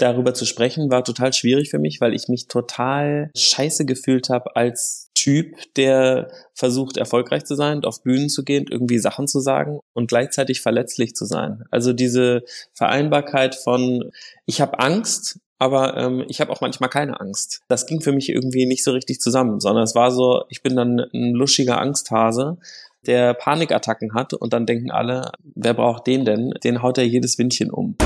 darüber zu sprechen war total schwierig für mich, weil ich mich total scheiße gefühlt habe als Typ, der versucht, erfolgreich zu sein, auf Bühnen zu gehen, irgendwie Sachen zu sagen und gleichzeitig verletzlich zu sein. Also diese Vereinbarkeit von, ich habe Angst, aber ähm, ich habe auch manchmal keine Angst. Das ging für mich irgendwie nicht so richtig zusammen, sondern es war so, ich bin dann ein luschiger Angsthase, der Panikattacken hat und dann denken alle, wer braucht den denn? Den haut er jedes Windchen um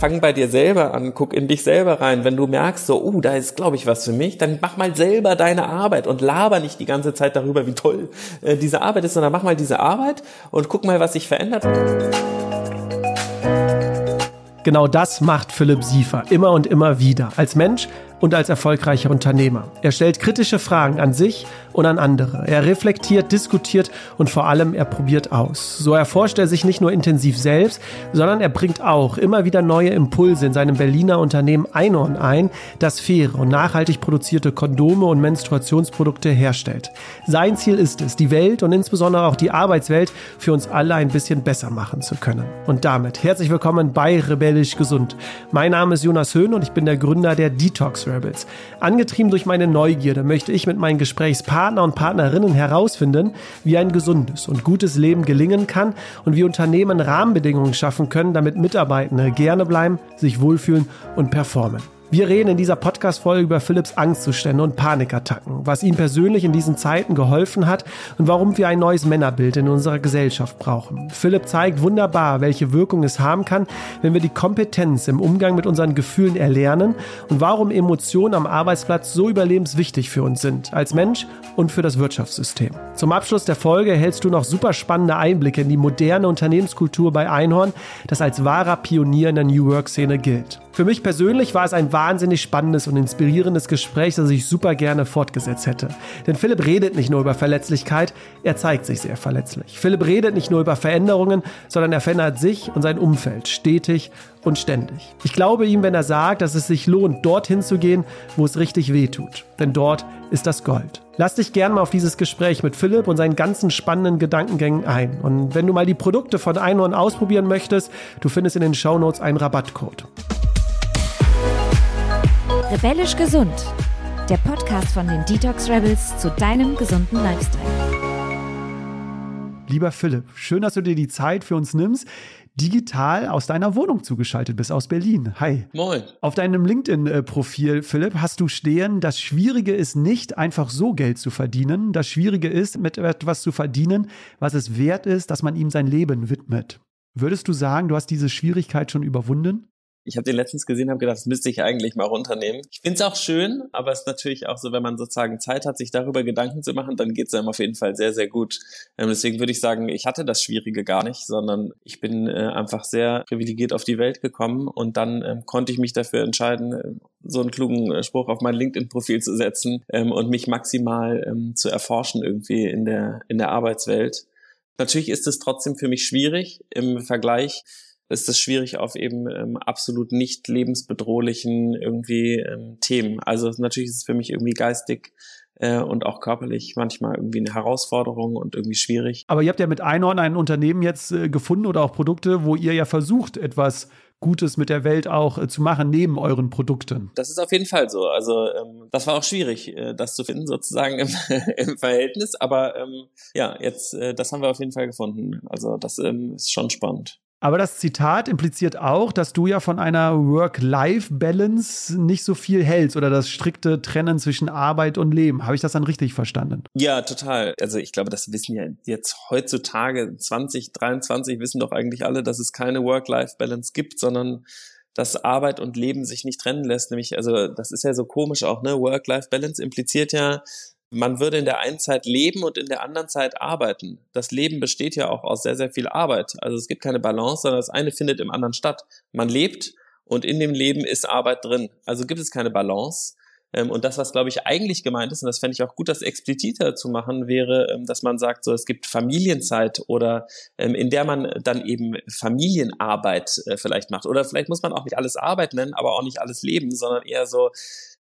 fang bei dir selber an, guck in dich selber rein. Wenn du merkst, so, uh, da ist, glaube ich, was für mich, dann mach mal selber deine Arbeit und laber nicht die ganze Zeit darüber, wie toll äh, diese Arbeit ist, sondern mach mal diese Arbeit und guck mal, was sich verändert. Genau das macht Philipp Siefer immer und immer wieder. Als Mensch und als erfolgreicher Unternehmer. Er stellt kritische Fragen an sich und an andere. Er reflektiert, diskutiert und vor allem er probiert aus. So erforscht er sich nicht nur intensiv selbst, sondern er bringt auch immer wieder neue Impulse in seinem Berliner Unternehmen Einhorn ein, das faire und nachhaltig produzierte Kondome und Menstruationsprodukte herstellt. Sein Ziel ist es, die Welt und insbesondere auch die Arbeitswelt für uns alle ein bisschen besser machen zu können. Und damit herzlich willkommen bei Rebellisch Gesund. Mein Name ist Jonas Höhn und ich bin der Gründer der Detox Rebels. Angetrieben durch meine Neugierde möchte ich mit meinen Gesprächspartner und Partnerinnen herausfinden, wie ein gesundes und gutes Leben gelingen kann und wie Unternehmen Rahmenbedingungen schaffen können, damit Mitarbeitende gerne bleiben, sich wohlfühlen und performen. Wir reden in dieser Podcast-Folge über Philipps Angstzustände und Panikattacken, was ihm persönlich in diesen Zeiten geholfen hat und warum wir ein neues Männerbild in unserer Gesellschaft brauchen. Philipp zeigt wunderbar, welche Wirkung es haben kann, wenn wir die Kompetenz im Umgang mit unseren Gefühlen erlernen und warum Emotionen am Arbeitsplatz so überlebenswichtig für uns sind, als Mensch und für das Wirtschaftssystem. Zum Abschluss der Folge erhältst du noch super spannende Einblicke in die moderne Unternehmenskultur bei Einhorn, das als wahrer Pionier in der New Work-Szene gilt. Für mich persönlich war es ein wahnsinnig spannendes und inspirierendes Gespräch, das ich super gerne fortgesetzt hätte. Denn Philipp redet nicht nur über Verletzlichkeit, er zeigt sich sehr verletzlich. Philipp redet nicht nur über Veränderungen, sondern er verändert sich und sein Umfeld stetig und ständig. Ich glaube ihm, wenn er sagt, dass es sich lohnt, dorthin zu gehen, wo es richtig weh tut. Denn dort ist das Gold. Lass dich gerne mal auf dieses Gespräch mit Philipp und seinen ganzen spannenden Gedankengängen ein. Und wenn du mal die Produkte von Einhorn ausprobieren möchtest, du findest in den Shownotes einen Rabattcode. Rebellisch gesund. Der Podcast von den Detox Rebels zu deinem gesunden Lifestyle. Lieber Philipp, schön, dass du dir die Zeit für uns nimmst digital aus deiner Wohnung zugeschaltet bist, aus Berlin. Hi. Moin. Auf deinem LinkedIn-Profil, Philipp, hast du stehen, das Schwierige ist nicht einfach so Geld zu verdienen. Das Schwierige ist, mit etwas zu verdienen, was es wert ist, dass man ihm sein Leben widmet. Würdest du sagen, du hast diese Schwierigkeit schon überwunden? Ich habe den letztens gesehen, habe gedacht, das müsste ich eigentlich mal runternehmen. Ich finde es auch schön, aber es ist natürlich auch so, wenn man sozusagen Zeit hat, sich darüber Gedanken zu machen, dann geht es einem auf jeden Fall sehr, sehr gut. Ähm, deswegen würde ich sagen, ich hatte das Schwierige gar nicht, sondern ich bin äh, einfach sehr privilegiert auf die Welt gekommen und dann ähm, konnte ich mich dafür entscheiden, äh, so einen klugen äh, Spruch auf mein LinkedIn-Profil zu setzen ähm, und mich maximal ähm, zu erforschen irgendwie in der, in der Arbeitswelt. Natürlich ist es trotzdem für mich schwierig im Vergleich ist es schwierig auf eben ähm, absolut nicht lebensbedrohlichen irgendwie ähm, Themen. Also natürlich ist es für mich irgendwie geistig äh, und auch körperlich manchmal irgendwie eine Herausforderung und irgendwie schwierig. Aber ihr habt ja mit Einhorn ein Unternehmen jetzt äh, gefunden oder auch Produkte, wo ihr ja versucht, etwas Gutes mit der Welt auch äh, zu machen, neben euren Produkten. Das ist auf jeden Fall so. Also ähm, das war auch schwierig, das zu finden, sozusagen im, im Verhältnis. Aber ähm, ja, jetzt, das haben wir auf jeden Fall gefunden. Also das ähm, ist schon spannend. Aber das Zitat impliziert auch, dass du ja von einer Work-Life-Balance nicht so viel hältst oder das strikte Trennen zwischen Arbeit und Leben. Habe ich das dann richtig verstanden? Ja, total. Also ich glaube, das wissen ja jetzt heutzutage 2023 wissen doch eigentlich alle, dass es keine Work-Life-Balance gibt, sondern dass Arbeit und Leben sich nicht trennen lässt. Nämlich, also das ist ja so komisch auch, ne? Work-Life-Balance impliziert ja, man würde in der einen Zeit leben und in der anderen Zeit arbeiten. Das Leben besteht ja auch aus sehr, sehr viel Arbeit. Also es gibt keine Balance, sondern das eine findet im anderen statt. Man lebt und in dem Leben ist Arbeit drin. Also gibt es keine Balance. Ähm, und das, was, glaube ich, eigentlich gemeint ist, und das fände ich auch gut, das expliziter zu machen, wäre, ähm, dass man sagt, so, es gibt Familienzeit oder ähm, in der man dann eben Familienarbeit äh, vielleicht macht. Oder vielleicht muss man auch nicht alles Arbeit nennen, aber auch nicht alles Leben, sondern eher so,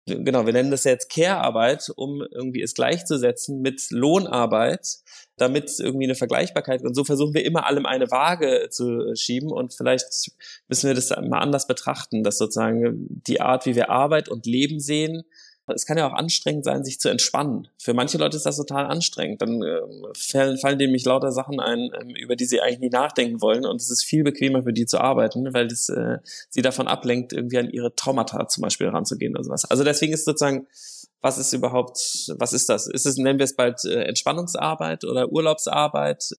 genau, wir nennen das jetzt Care-Arbeit, um irgendwie es gleichzusetzen mit Lohnarbeit, damit irgendwie eine Vergleichbarkeit und so versuchen wir immer allem eine Waage zu schieben. Und vielleicht müssen wir das mal anders betrachten, dass sozusagen die Art, wie wir Arbeit und Leben sehen, es kann ja auch anstrengend sein, sich zu entspannen. Für manche Leute ist das total anstrengend. Dann äh, fallen, fallen denen mich lauter Sachen ein, ähm, über die sie eigentlich nie nachdenken wollen. Und es ist viel bequemer für die zu arbeiten, weil es äh, sie davon ablenkt, irgendwie an ihre Traumata zum Beispiel ranzugehen oder sowas. Also deswegen ist sozusagen, was ist überhaupt, was ist das? Ist es, nennen wir es bald äh, Entspannungsarbeit oder Urlaubsarbeit?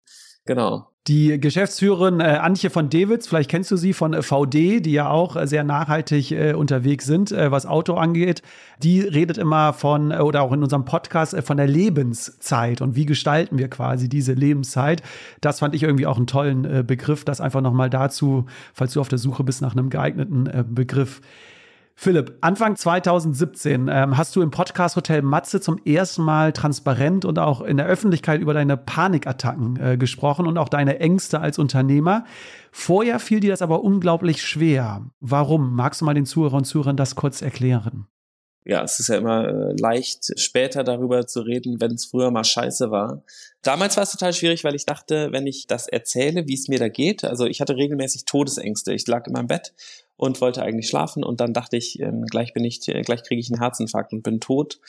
Genau. Die Geschäftsführerin äh, Antje von Dewitz, vielleicht kennst du sie von äh, VD, die ja auch äh, sehr nachhaltig äh, unterwegs sind, äh, was Auto angeht. Die redet immer von, äh, oder auch in unserem Podcast, von der Lebenszeit und wie gestalten wir quasi diese Lebenszeit. Das fand ich irgendwie auch einen tollen Begriff. Das einfach nochmal dazu, falls du auf der Suche bist nach einem geeigneten Begriff. Philipp, Anfang 2017 ähm, hast du im Podcast Hotel Matze zum ersten Mal transparent und auch in der Öffentlichkeit über deine Panikattacken äh, gesprochen und auch deine Ängste als Unternehmer. Vorher fiel dir das aber unglaublich schwer. Warum? Magst du mal den Zuhörern und Zuhörern das kurz erklären? ja, es ist ja immer äh, leicht, später darüber zu reden, wenn es früher mal scheiße war. Damals war es total schwierig, weil ich dachte, wenn ich das erzähle, wie es mir da geht, also ich hatte regelmäßig Todesängste. Ich lag in meinem Bett und wollte eigentlich schlafen und dann dachte ich, ähm, gleich bin ich, äh, gleich kriege ich einen Herzinfarkt und bin tot.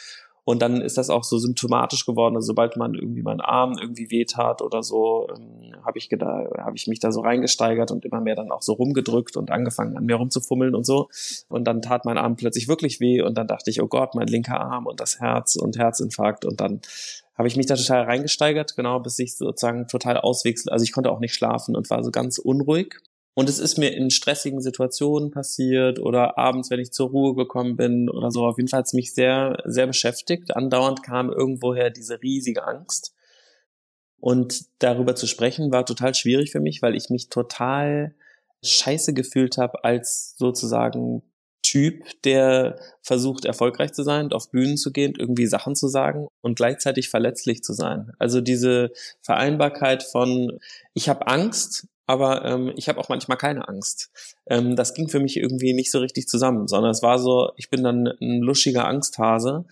Und dann ist das auch so symptomatisch geworden. Also sobald man irgendwie meinen Arm irgendwie wehtat oder so, ähm, habe ich habe ich mich da so reingesteigert und immer mehr dann auch so rumgedrückt und angefangen an mir rumzufummeln und so. Und dann tat mein Arm plötzlich wirklich weh und dann dachte ich, oh Gott, mein linker Arm und das Herz und Herzinfarkt und dann habe ich mich da total reingesteigert, genau, bis ich sozusagen total auswechsel. Also ich konnte auch nicht schlafen und war so ganz unruhig. Und es ist mir in stressigen Situationen passiert oder abends, wenn ich zur Ruhe gekommen bin oder so. Auf jeden Fall hat es mich sehr, sehr beschäftigt. Andauernd kam irgendwoher diese riesige Angst. Und darüber zu sprechen war total schwierig für mich, weil ich mich total scheiße gefühlt habe als sozusagen Typ, der versucht, erfolgreich zu sein, auf Bühnen zu gehen, irgendwie Sachen zu sagen und gleichzeitig verletzlich zu sein. Also diese Vereinbarkeit von, ich habe Angst, aber ähm, ich habe auch manchmal keine Angst. Ähm, das ging für mich irgendwie nicht so richtig zusammen, sondern es war so, ich bin dann ein luschiger Angsthase,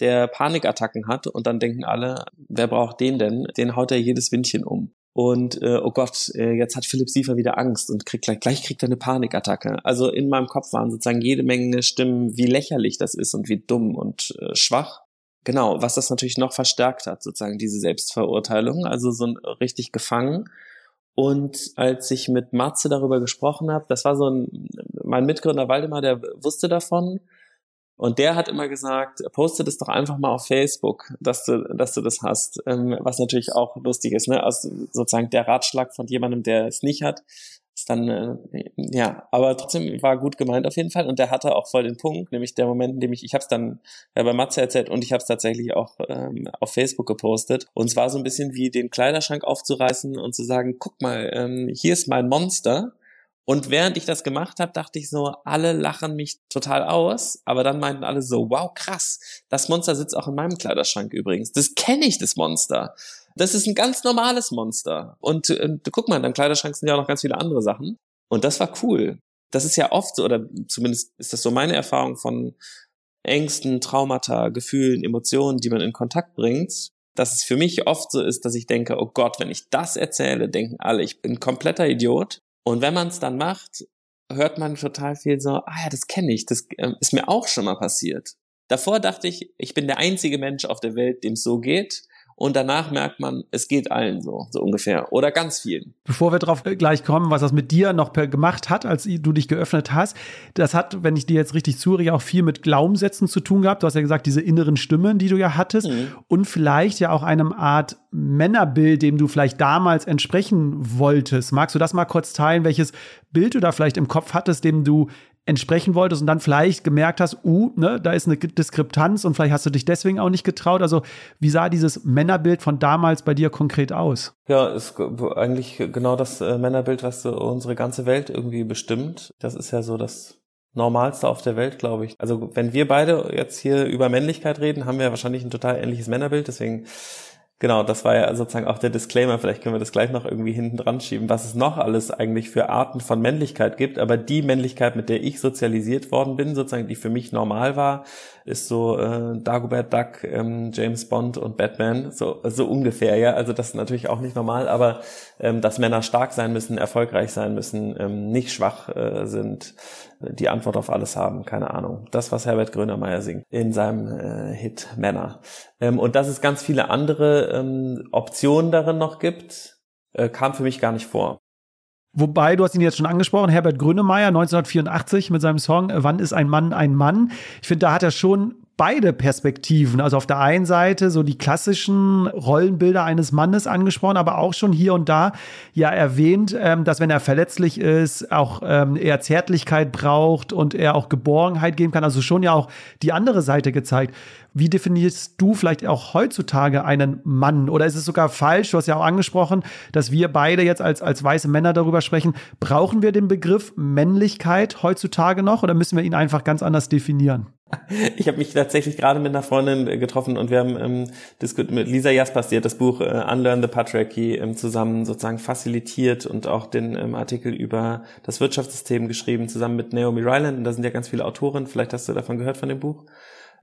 der Panikattacken hat und dann denken alle, wer braucht den denn? Den haut er jedes Windchen um. Und äh, oh Gott, äh, jetzt hat Philipp Siefer wieder Angst und kriegt gleich, gleich kriegt er eine Panikattacke. Also in meinem Kopf waren sozusagen jede Menge Stimmen, wie lächerlich das ist und wie dumm und äh, schwach. Genau, was das natürlich noch verstärkt hat, sozusagen diese Selbstverurteilung, also so ein richtig gefangen und als ich mit Matze darüber gesprochen habe, das war so ein, mein Mitgründer Waldemar, der wusste davon. Und der hat immer gesagt, poste das doch einfach mal auf Facebook, dass du, dass du das hast. Ähm, was natürlich auch lustig ist, ne? Also sozusagen der Ratschlag von jemandem, der es nicht hat, ist dann, äh, ja, aber trotzdem war gut gemeint auf jeden Fall und der hatte auch voll den Punkt, nämlich der Moment, in dem ich, ich habe es dann ja, bei Matze erzählt und ich habe es tatsächlich auch ähm, auf Facebook gepostet und es war so ein bisschen wie den Kleiderschrank aufzureißen und zu sagen, guck mal, ähm, hier ist mein Monster und während ich das gemacht habe, dachte ich so, alle lachen mich total aus, aber dann meinten alle so, wow, krass, das Monster sitzt auch in meinem Kleiderschrank übrigens. Das kenne ich, das Monster. Das ist ein ganz normales Monster. Und äh, guck mal, in deinem Kleiderschrank sind ja auch noch ganz viele andere Sachen. Und das war cool. Das ist ja oft so, oder zumindest ist das so meine Erfahrung von Ängsten, Traumata, Gefühlen, Emotionen, die man in Kontakt bringt, dass es für mich oft so ist, dass ich denke, oh Gott, wenn ich das erzähle, denken alle, ich bin kompletter Idiot. Und wenn man es dann macht, hört man total viel so, ah ja, das kenne ich, das äh, ist mir auch schon mal passiert. Davor dachte ich, ich bin der einzige Mensch auf der Welt, dem es so geht und danach merkt man, es geht allen so, so ungefähr. Oder ganz vielen. Bevor wir darauf gleich kommen, was das mit dir noch gemacht hat, als du dich geöffnet hast, das hat, wenn ich dir jetzt richtig zuhöre, auch viel mit Glaubenssätzen zu tun gehabt. Du hast ja gesagt, diese inneren Stimmen, die du ja hattest. Mhm. Und vielleicht ja auch einem Art Männerbild, dem du vielleicht damals entsprechen wolltest. Magst du das mal kurz teilen, welches Bild du da vielleicht im Kopf hattest, dem du entsprechen wolltest und dann vielleicht gemerkt hast, uh, ne, da ist eine Diskrepanz und vielleicht hast du dich deswegen auch nicht getraut. Also wie sah dieses Männerbild von damals bei dir konkret aus? Ja, ist eigentlich genau das äh, Männerbild, was so unsere ganze Welt irgendwie bestimmt. Das ist ja so das Normalste auf der Welt, glaube ich. Also wenn wir beide jetzt hier über Männlichkeit reden, haben wir wahrscheinlich ein total ähnliches Männerbild. Deswegen Genau, das war ja sozusagen auch der Disclaimer. Vielleicht können wir das gleich noch irgendwie hinten dran schieben, was es noch alles eigentlich für Arten von Männlichkeit gibt. Aber die Männlichkeit, mit der ich sozialisiert worden bin, sozusagen, die für mich normal war, ist so äh, Dagobert Duck, ähm, James Bond und Batman, so, so ungefähr, ja. Also das ist natürlich auch nicht normal, aber ähm, dass Männer stark sein müssen, erfolgreich sein müssen, ähm, nicht schwach äh, sind, die Antwort auf alles haben, keine Ahnung. Das, was Herbert Grönemeyer singt in seinem äh, Hit Männer. Ähm, und dass es ganz viele andere ähm, Optionen darin noch gibt, äh, kam für mich gar nicht vor. Wobei, du hast ihn jetzt schon angesprochen, Herbert Grönemeyer 1984 mit seinem Song Wann ist ein Mann ein Mann? Ich finde, da hat er schon beide Perspektiven. Also auf der einen Seite so die klassischen Rollenbilder eines Mannes angesprochen, aber auch schon hier und da ja erwähnt, ähm, dass wenn er verletzlich ist, auch ähm, er Zärtlichkeit braucht und er auch Geborgenheit geben kann. Also schon ja auch die andere Seite gezeigt. Wie definierst du vielleicht auch heutzutage einen Mann? Oder ist es sogar falsch? Du hast ja auch angesprochen, dass wir beide jetzt als, als weiße Männer darüber sprechen. Brauchen wir den Begriff Männlichkeit heutzutage noch oder müssen wir ihn einfach ganz anders definieren? Ich habe mich tatsächlich gerade mit einer Freundin äh, getroffen und wir haben ähm, mit Lisa Jaspers, die hat das Buch äh, Unlearn the Patriarchy ähm, zusammen sozusagen facilitiert und auch den ähm, Artikel über das Wirtschaftssystem geschrieben, zusammen mit Naomi Ryland. Und da sind ja ganz viele Autoren. Vielleicht hast du davon gehört von dem Buch.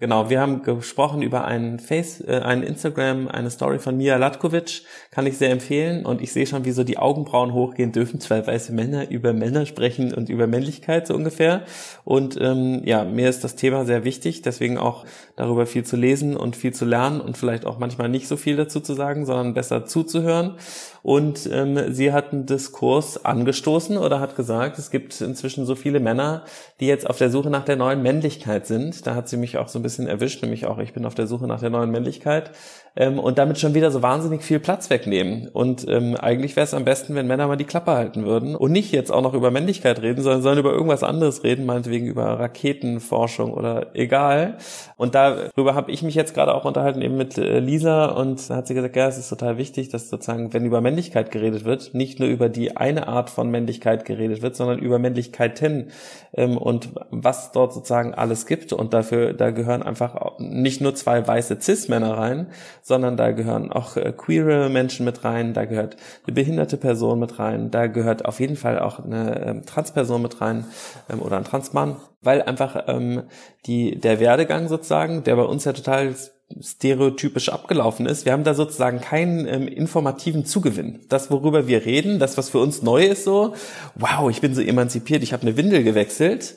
Genau, wir haben gesprochen über einen Face, äh, einen Instagram, eine Story von Mia Latkovic, kann ich sehr empfehlen. Und ich sehe schon, wie so die Augenbrauen hochgehen dürfen, zwei weiße Männer über Männer sprechen und über Männlichkeit so ungefähr. Und ähm, ja, mir ist das Thema sehr wichtig, deswegen auch darüber viel zu lesen und viel zu lernen und vielleicht auch manchmal nicht so viel dazu zu sagen, sondern besser zuzuhören. Und ähm, sie hat einen Diskurs angestoßen oder hat gesagt, es gibt inzwischen so viele Männer, die jetzt auf der Suche nach der neuen Männlichkeit sind. Da hat sie mich auch so ein bisschen erwischt, nämlich auch, ich bin auf der Suche nach der neuen Männlichkeit ähm, und damit schon wieder so wahnsinnig viel Platz wegnehmen. Und ähm, eigentlich wäre es am besten, wenn Männer mal die Klappe halten würden und nicht jetzt auch noch über Männlichkeit reden, sondern sollen über irgendwas anderes reden, meinetwegen über Raketenforschung oder egal. Und darüber habe ich mich jetzt gerade auch unterhalten eben mit äh, Lisa und da hat sie gesagt, ja, es ist total wichtig, dass sozusagen, wenn über Männlichkeit geredet wird, nicht nur über die eine Art von Männlichkeit geredet wird, sondern über Männlichkeiten ähm, und was dort sozusagen alles gibt. Und dafür, da gehören einfach nicht nur zwei weiße Cis-Männer rein, sondern da gehören auch äh, queere Menschen mit rein, da gehört eine behinderte Person mit rein, da gehört auf jeden Fall auch eine ähm, Transperson mit rein ähm, oder ein Transmann, weil einfach ähm, die der Werdegang sozusagen, der bei uns ja total stereotypisch abgelaufen ist. Wir haben da sozusagen keinen ähm, informativen Zugewinn. Das, worüber wir reden, das, was für uns neu ist, so, wow, ich bin so emanzipiert, ich habe eine Windel gewechselt,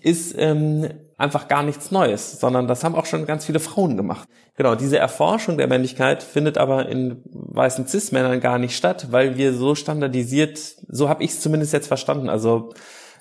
ist ähm, einfach gar nichts Neues, sondern das haben auch schon ganz viele Frauen gemacht. Genau, diese Erforschung der Männlichkeit findet aber in weißen Cis-Männern gar nicht statt, weil wir so standardisiert, so habe ich es zumindest jetzt verstanden, also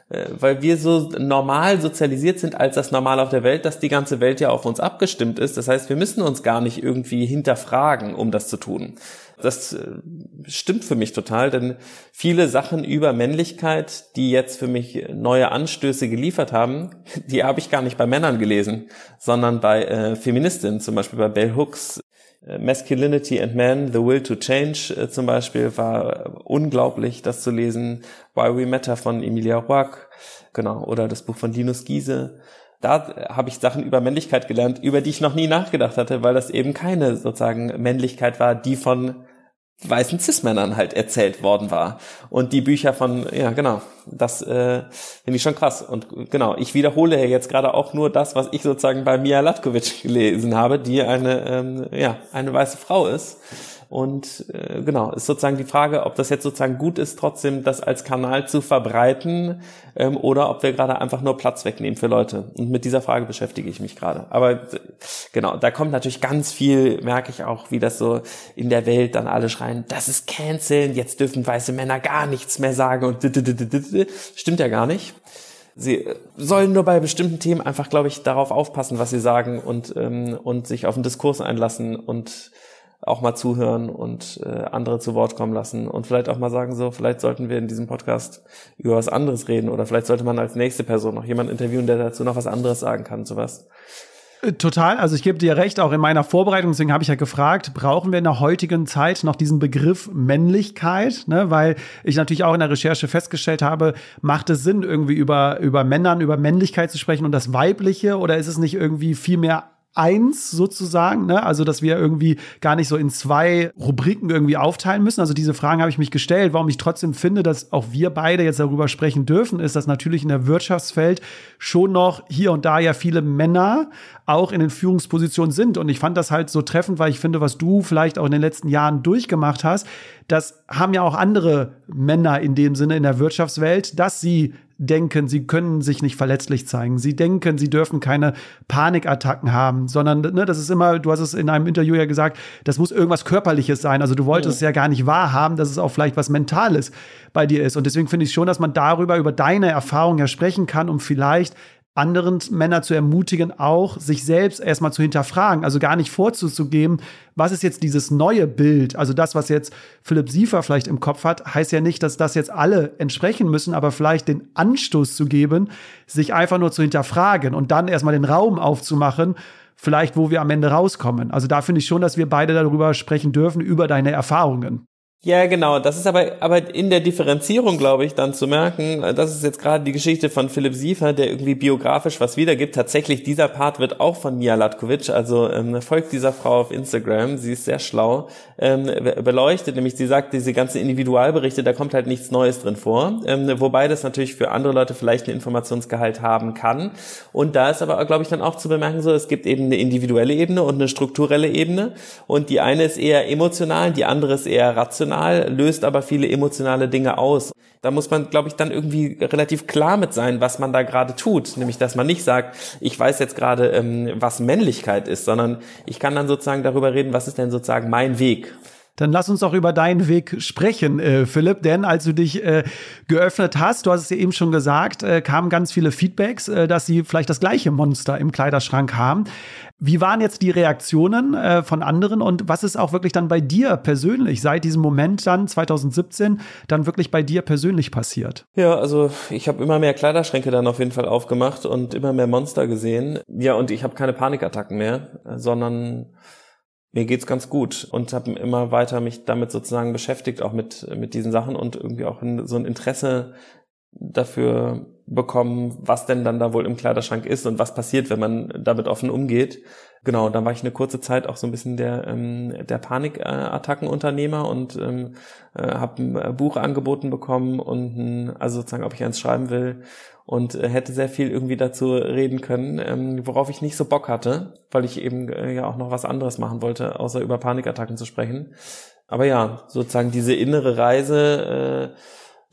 äh, weil wir so normal sozialisiert sind als das Normal auf der Welt, dass die ganze Welt ja auf uns abgestimmt ist. Das heißt, wir müssen uns gar nicht irgendwie hinterfragen, um das zu tun. Das äh, stimmt für mich total, denn viele Sachen über Männlichkeit, die jetzt für mich neue Anstöße geliefert haben, die habe ich gar nicht bei Männern gelesen, sondern bei äh, Feministinnen, zum Beispiel bei Bell Hooks. Äh, Masculinity and Man, The Will to Change äh, zum Beispiel war unglaublich, das zu lesen. Why We Matter von Emilia Roark, genau, oder das Buch von Linus Giese da habe ich Sachen über Männlichkeit gelernt, über die ich noch nie nachgedacht hatte, weil das eben keine sozusagen Männlichkeit war, die von weißen Cis-Männern halt erzählt worden war. Und die Bücher von, ja genau, das äh, finde ich schon krass. Und genau, ich wiederhole ja jetzt gerade auch nur das, was ich sozusagen bei Mia Latkovic gelesen habe, die eine, ähm, ja, eine weiße Frau ist und äh, genau, ist sozusagen die Frage, ob das jetzt sozusagen gut ist, trotzdem das als Kanal zu verbreiten ähm, oder ob wir gerade einfach nur Platz wegnehmen für Leute. Und mit dieser Frage beschäftige ich mich gerade. Aber äh, genau, da kommt natürlich ganz viel, merke ich auch, wie das so in der Welt dann alle schreien, das ist Canceln, jetzt dürfen weiße Männer gar nichts mehr sagen und stimmt ja gar nicht. Sie sollen nur bei bestimmten Themen einfach, glaube ich, darauf aufpassen, was sie sagen und, ähm, und sich auf den Diskurs einlassen und auch mal zuhören und äh, andere zu Wort kommen lassen und vielleicht auch mal sagen, so, vielleicht sollten wir in diesem Podcast über was anderes reden oder vielleicht sollte man als nächste Person noch jemanden interviewen, der dazu noch was anderes sagen kann, sowas. Äh, total, also ich gebe dir recht, auch in meiner Vorbereitung, deswegen habe ich ja gefragt, brauchen wir in der heutigen Zeit noch diesen Begriff Männlichkeit, ne? weil ich natürlich auch in der Recherche festgestellt habe, macht es Sinn, irgendwie über, über Männern, über Männlichkeit zu sprechen und das Weibliche oder ist es nicht irgendwie viel mehr eins sozusagen, ne? also dass wir irgendwie gar nicht so in zwei Rubriken irgendwie aufteilen müssen. Also diese Fragen habe ich mich gestellt. Warum ich trotzdem finde, dass auch wir beide jetzt darüber sprechen dürfen, ist, dass natürlich in der Wirtschaftswelt schon noch hier und da ja viele Männer auch in den Führungspositionen sind. Und ich fand das halt so treffend, weil ich finde, was du vielleicht auch in den letzten Jahren durchgemacht hast, das haben ja auch andere Männer in dem Sinne in der Wirtschaftswelt, dass sie denken, sie können sich nicht verletzlich zeigen. Sie denken, sie dürfen keine Panikattacken haben, sondern ne, das ist immer, du hast es in einem Interview ja gesagt, das muss irgendwas Körperliches sein. Also du wolltest ja. es ja gar nicht wahrhaben, dass es auch vielleicht was Mentales bei dir ist. Und deswegen finde ich schon, dass man darüber, über deine Erfahrung ja sprechen kann, um vielleicht anderen Männer zu ermutigen, auch sich selbst erstmal zu hinterfragen, also gar nicht vorzugeben, was ist jetzt dieses neue Bild, also das, was jetzt Philipp Siefer vielleicht im Kopf hat, heißt ja nicht, dass das jetzt alle entsprechen müssen, aber vielleicht den Anstoß zu geben, sich einfach nur zu hinterfragen und dann erstmal den Raum aufzumachen, vielleicht wo wir am Ende rauskommen. Also da finde ich schon, dass wir beide darüber sprechen dürfen, über deine Erfahrungen. Ja, genau. Das ist aber, aber in der Differenzierung, glaube ich, dann zu merken, das ist jetzt gerade die Geschichte von Philipp Siefer, der irgendwie biografisch was wiedergibt. Tatsächlich, dieser Part wird auch von Mia Latkovic, also ähm, folgt dieser Frau auf Instagram, sie ist sehr schlau, ähm, beleuchtet, nämlich sie sagt, diese ganzen Individualberichte, da kommt halt nichts Neues drin vor, ähm, wobei das natürlich für andere Leute vielleicht einen Informationsgehalt haben kann. Und da ist aber, glaube ich, dann auch zu bemerken, so, es gibt eben eine individuelle Ebene und eine strukturelle Ebene und die eine ist eher emotional, die andere ist eher rational rational, löst aber viele emotionale Dinge aus. Da muss man, glaube ich, dann irgendwie relativ klar mit sein, was man da gerade tut. Nämlich, dass man nicht sagt, ich weiß jetzt gerade, ähm, was Männlichkeit ist, sondern ich kann dann sozusagen darüber reden, was ist denn sozusagen mein Weg. Dann lass uns auch über deinen Weg sprechen, äh, Philipp. Denn als du dich äh, geöffnet hast, du hast es ja eben schon gesagt, äh, kamen ganz viele Feedbacks, äh, dass sie vielleicht das gleiche Monster im Kleiderschrank haben. Wie waren jetzt die Reaktionen äh, von anderen und was ist auch wirklich dann bei dir persönlich seit diesem Moment dann 2017 dann wirklich bei dir persönlich passiert? Ja, also ich habe immer mehr Kleiderschränke dann auf jeden Fall aufgemacht und immer mehr Monster gesehen. Ja, und ich habe keine Panikattacken mehr, sondern mir geht's ganz gut und habe immer weiter mich damit sozusagen beschäftigt, auch mit, mit diesen Sachen und irgendwie auch so ein Interesse dafür bekommen, was denn dann da wohl im Kleiderschrank ist und was passiert, wenn man damit offen umgeht. Genau, dann war ich eine kurze Zeit auch so ein bisschen der, ähm, der Panikattackenunternehmer und ähm, äh, habe ein Buch angeboten bekommen und ein, also sozusagen, ob ich eins schreiben will und äh, hätte sehr viel irgendwie dazu reden können, ähm, worauf ich nicht so Bock hatte, weil ich eben äh, ja auch noch was anderes machen wollte, außer über Panikattacken zu sprechen. Aber ja, sozusagen diese innere Reise, äh,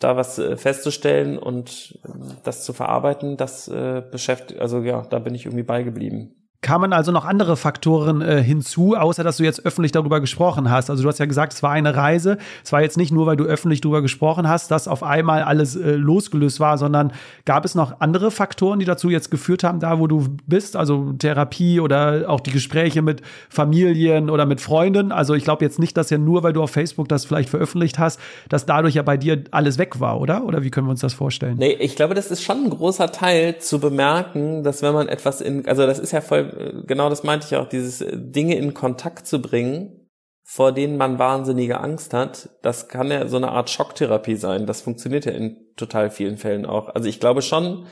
da was äh, festzustellen und äh, das zu verarbeiten, das äh, beschäftigt, also ja, da bin ich irgendwie beigeblieben. Kamen also noch andere Faktoren äh, hinzu, außer dass du jetzt öffentlich darüber gesprochen hast? Also du hast ja gesagt, es war eine Reise. Es war jetzt nicht nur, weil du öffentlich darüber gesprochen hast, dass auf einmal alles äh, losgelöst war, sondern gab es noch andere Faktoren, die dazu jetzt geführt haben, da wo du bist? Also Therapie oder auch die Gespräche mit Familien oder mit Freunden? Also ich glaube jetzt nicht, dass ja nur, weil du auf Facebook das vielleicht veröffentlicht hast, dass dadurch ja bei dir alles weg war, oder? Oder wie können wir uns das vorstellen? Nee, ich glaube, das ist schon ein großer Teil zu bemerken, dass wenn man etwas in, also das ist ja voll genau das meinte ich auch, dieses äh, Dinge in Kontakt zu bringen, vor denen man wahnsinnige Angst hat, das kann ja so eine Art Schocktherapie sein. Das funktioniert ja in total vielen Fällen auch. Also ich glaube schon,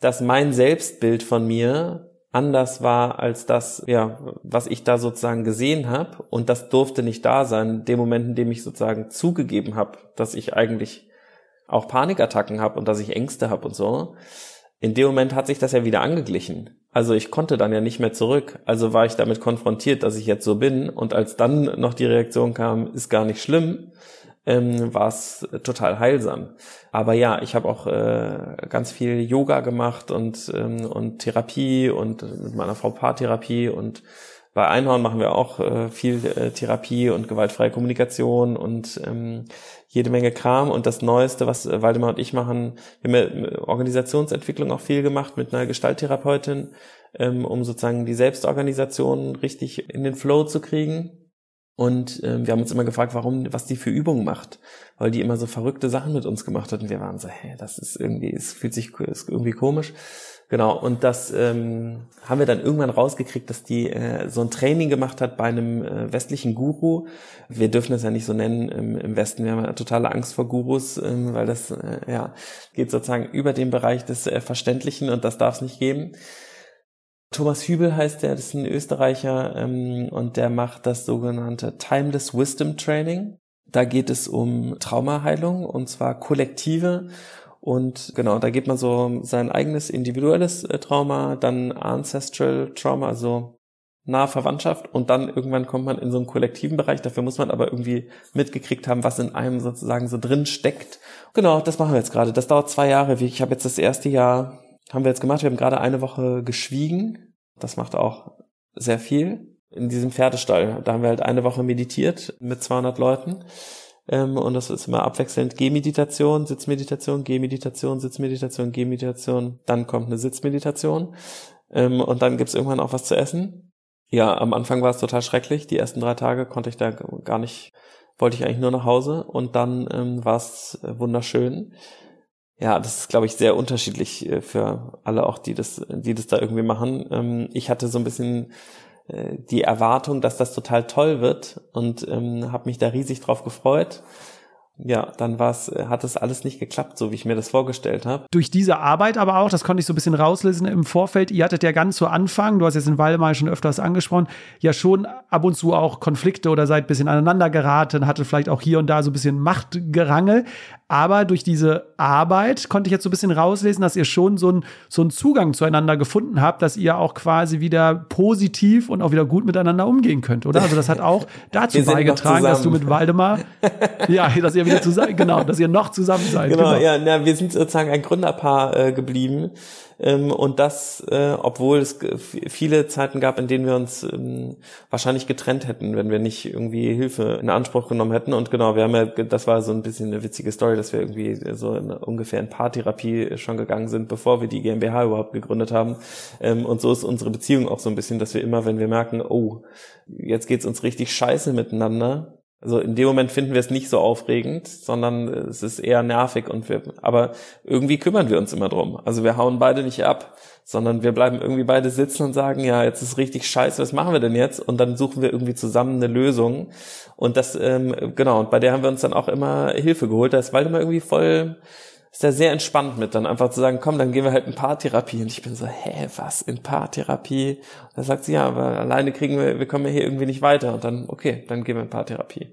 dass mein Selbstbild von mir anders war als das, ja, was ich da sozusagen gesehen habe. Und das durfte nicht da sein. In dem Moment, in dem ich sozusagen zugegeben habe, dass ich eigentlich auch Panikattacken habe und dass ich Ängste habe und so. In dem Moment hat sich das ja wieder angeglichen. Also ich konnte dann ja nicht mehr zurück. Also war ich damit konfrontiert, dass ich jetzt so bin. Und als dann noch die Reaktion kam, ist gar nicht schlimm, ähm, war es total heilsam. Aber ja, ich habe auch äh, ganz viel Yoga gemacht und, ähm, und Therapie und mit meiner Frau Paartherapie und bei Einhorn machen wir auch äh, viel äh, Therapie und gewaltfreie Kommunikation und ähm, jede Menge Kram. Und das Neueste, was äh, Waldemar und ich machen, wir haben ja Organisationsentwicklung auch viel gemacht mit einer Gestalttherapeutin, ähm, um sozusagen die Selbstorganisation richtig in den Flow zu kriegen. Und ähm, wir haben uns immer gefragt, warum, was die für Übungen macht, weil die immer so verrückte Sachen mit uns gemacht hat. Und wir waren so, hä, das ist irgendwie, es fühlt sich ist irgendwie komisch. Genau, und das ähm, haben wir dann irgendwann rausgekriegt, dass die äh, so ein Training gemacht hat bei einem äh, westlichen Guru. Wir dürfen das ja nicht so nennen im, im Westen. Wir haben ja totale Angst vor Gurus, ähm, weil das äh, ja geht sozusagen über den Bereich des äh, Verständlichen und das darf es nicht geben. Thomas Hübel heißt der, das ist ein Österreicher ähm, und der macht das sogenannte Timeless Wisdom Training. Da geht es um Traumaheilung und zwar kollektive und genau, da geht man so sein eigenes individuelles äh, Trauma, dann Ancestral Trauma, also nahe Verwandtschaft und dann irgendwann kommt man in so einen kollektiven Bereich. Dafür muss man aber irgendwie mitgekriegt haben, was in einem sozusagen so drin steckt. Genau, das machen wir jetzt gerade. Das dauert zwei Jahre. Ich habe jetzt das erste Jahr, haben wir jetzt gemacht. Wir haben gerade eine Woche geschwiegen. Das macht auch sehr viel. In diesem Pferdestall, da haben wir halt eine Woche meditiert mit 200 Leuten. Ähm, und das ist immer abwechselnd Gehmeditation, Sitzmeditation, Gehmeditation, Sitzmeditation, Gehmeditation. Dann kommt eine Sitzmeditation. Ähm, und dann gibt's irgendwann auch was zu essen. Ja, am Anfang war es total schrecklich. Die ersten drei Tage konnte ich da gar nicht, wollte ich eigentlich nur nach Hause und dann ähm, war es äh, wunderschön. Ja, das ist, glaube ich, sehr unterschiedlich äh, für alle auch, die das, die das da irgendwie machen. Ähm, ich hatte so ein bisschen die Erwartung, dass das total toll wird und ähm, habe mich da riesig drauf gefreut ja, dann war's, äh, hat es alles nicht geklappt, so wie ich mir das vorgestellt habe. Durch diese Arbeit aber auch, das konnte ich so ein bisschen rauslesen im Vorfeld, ihr hattet ja ganz zu Anfang, du hast jetzt in Waldemar schon öfters angesprochen, ja schon ab und zu auch Konflikte oder seid ein bisschen aneinander geraten, hatte vielleicht auch hier und da so ein bisschen Machtgerangel. Aber durch diese Arbeit konnte ich jetzt so ein bisschen rauslesen, dass ihr schon so, ein, so einen Zugang zueinander gefunden habt, dass ihr auch quasi wieder positiv und auch wieder gut miteinander umgehen könnt, oder? Also das hat auch dazu beigetragen, dass du mit Waldemar, ja, dass ihr wieder zusammen, genau, dass ihr noch zusammen seid. Genau, genau. ja, na, wir sind sozusagen ein Gründerpaar äh, geblieben. Ähm, und das, äh, obwohl es viele Zeiten gab, in denen wir uns ähm, wahrscheinlich getrennt hätten, wenn wir nicht irgendwie Hilfe in Anspruch genommen hätten. Und genau, wir haben ja, das war so ein bisschen eine witzige Story, dass wir irgendwie so in, ungefähr in Paartherapie schon gegangen sind, bevor wir die GmbH überhaupt gegründet haben. Ähm, und so ist unsere Beziehung auch so ein bisschen, dass wir immer, wenn wir merken, oh, jetzt geht's uns richtig scheiße miteinander, also in dem Moment finden wir es nicht so aufregend, sondern es ist eher nervig und wir, aber irgendwie kümmern wir uns immer drum. Also wir hauen beide nicht ab, sondern wir bleiben irgendwie beide sitzen und sagen, ja, jetzt ist richtig scheiße, was machen wir denn jetzt? Und dann suchen wir irgendwie zusammen eine Lösung. Und das, ähm, genau, und bei der haben wir uns dann auch immer Hilfe geholt. Da ist Waldemar irgendwie voll, ist er sehr entspannt mit, dann einfach zu sagen, komm, dann gehen wir halt in Paartherapie. Und ich bin so, hä, was, in Paartherapie? Und dann sagt sie, ja, aber alleine kriegen wir, wir kommen ja hier irgendwie nicht weiter. Und dann, okay, dann gehen wir in Paartherapie.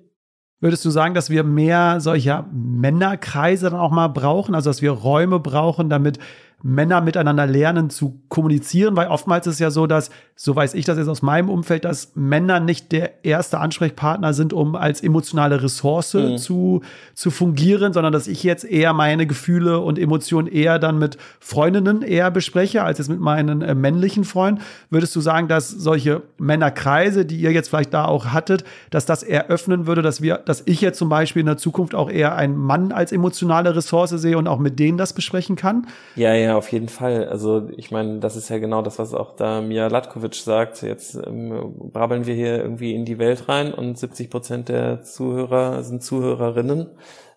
Würdest du sagen, dass wir mehr solcher Männerkreise dann auch mal brauchen? Also, dass wir Räume brauchen, damit Männer miteinander lernen zu kommunizieren, weil oftmals ist es ja so, dass, so weiß ich das jetzt aus meinem Umfeld, dass Männer nicht der erste Ansprechpartner sind, um als emotionale Ressource mhm. zu, zu fungieren, sondern dass ich jetzt eher meine Gefühle und Emotionen eher dann mit Freundinnen eher bespreche, als jetzt mit meinen äh, männlichen Freunden. Würdest du sagen, dass solche Männerkreise, die ihr jetzt vielleicht da auch hattet, dass das eröffnen würde, dass wir, dass ich jetzt zum Beispiel in der Zukunft auch eher einen Mann als emotionale Ressource sehe und auch mit denen das besprechen kann? Ja, ja, auf jeden Fall. Also ich meine, das ist ja genau das, was auch da Mia Latkovic sagt. Jetzt ähm, brabbeln wir hier irgendwie in die Welt rein und 70 Prozent der Zuhörer sind Zuhörerinnen.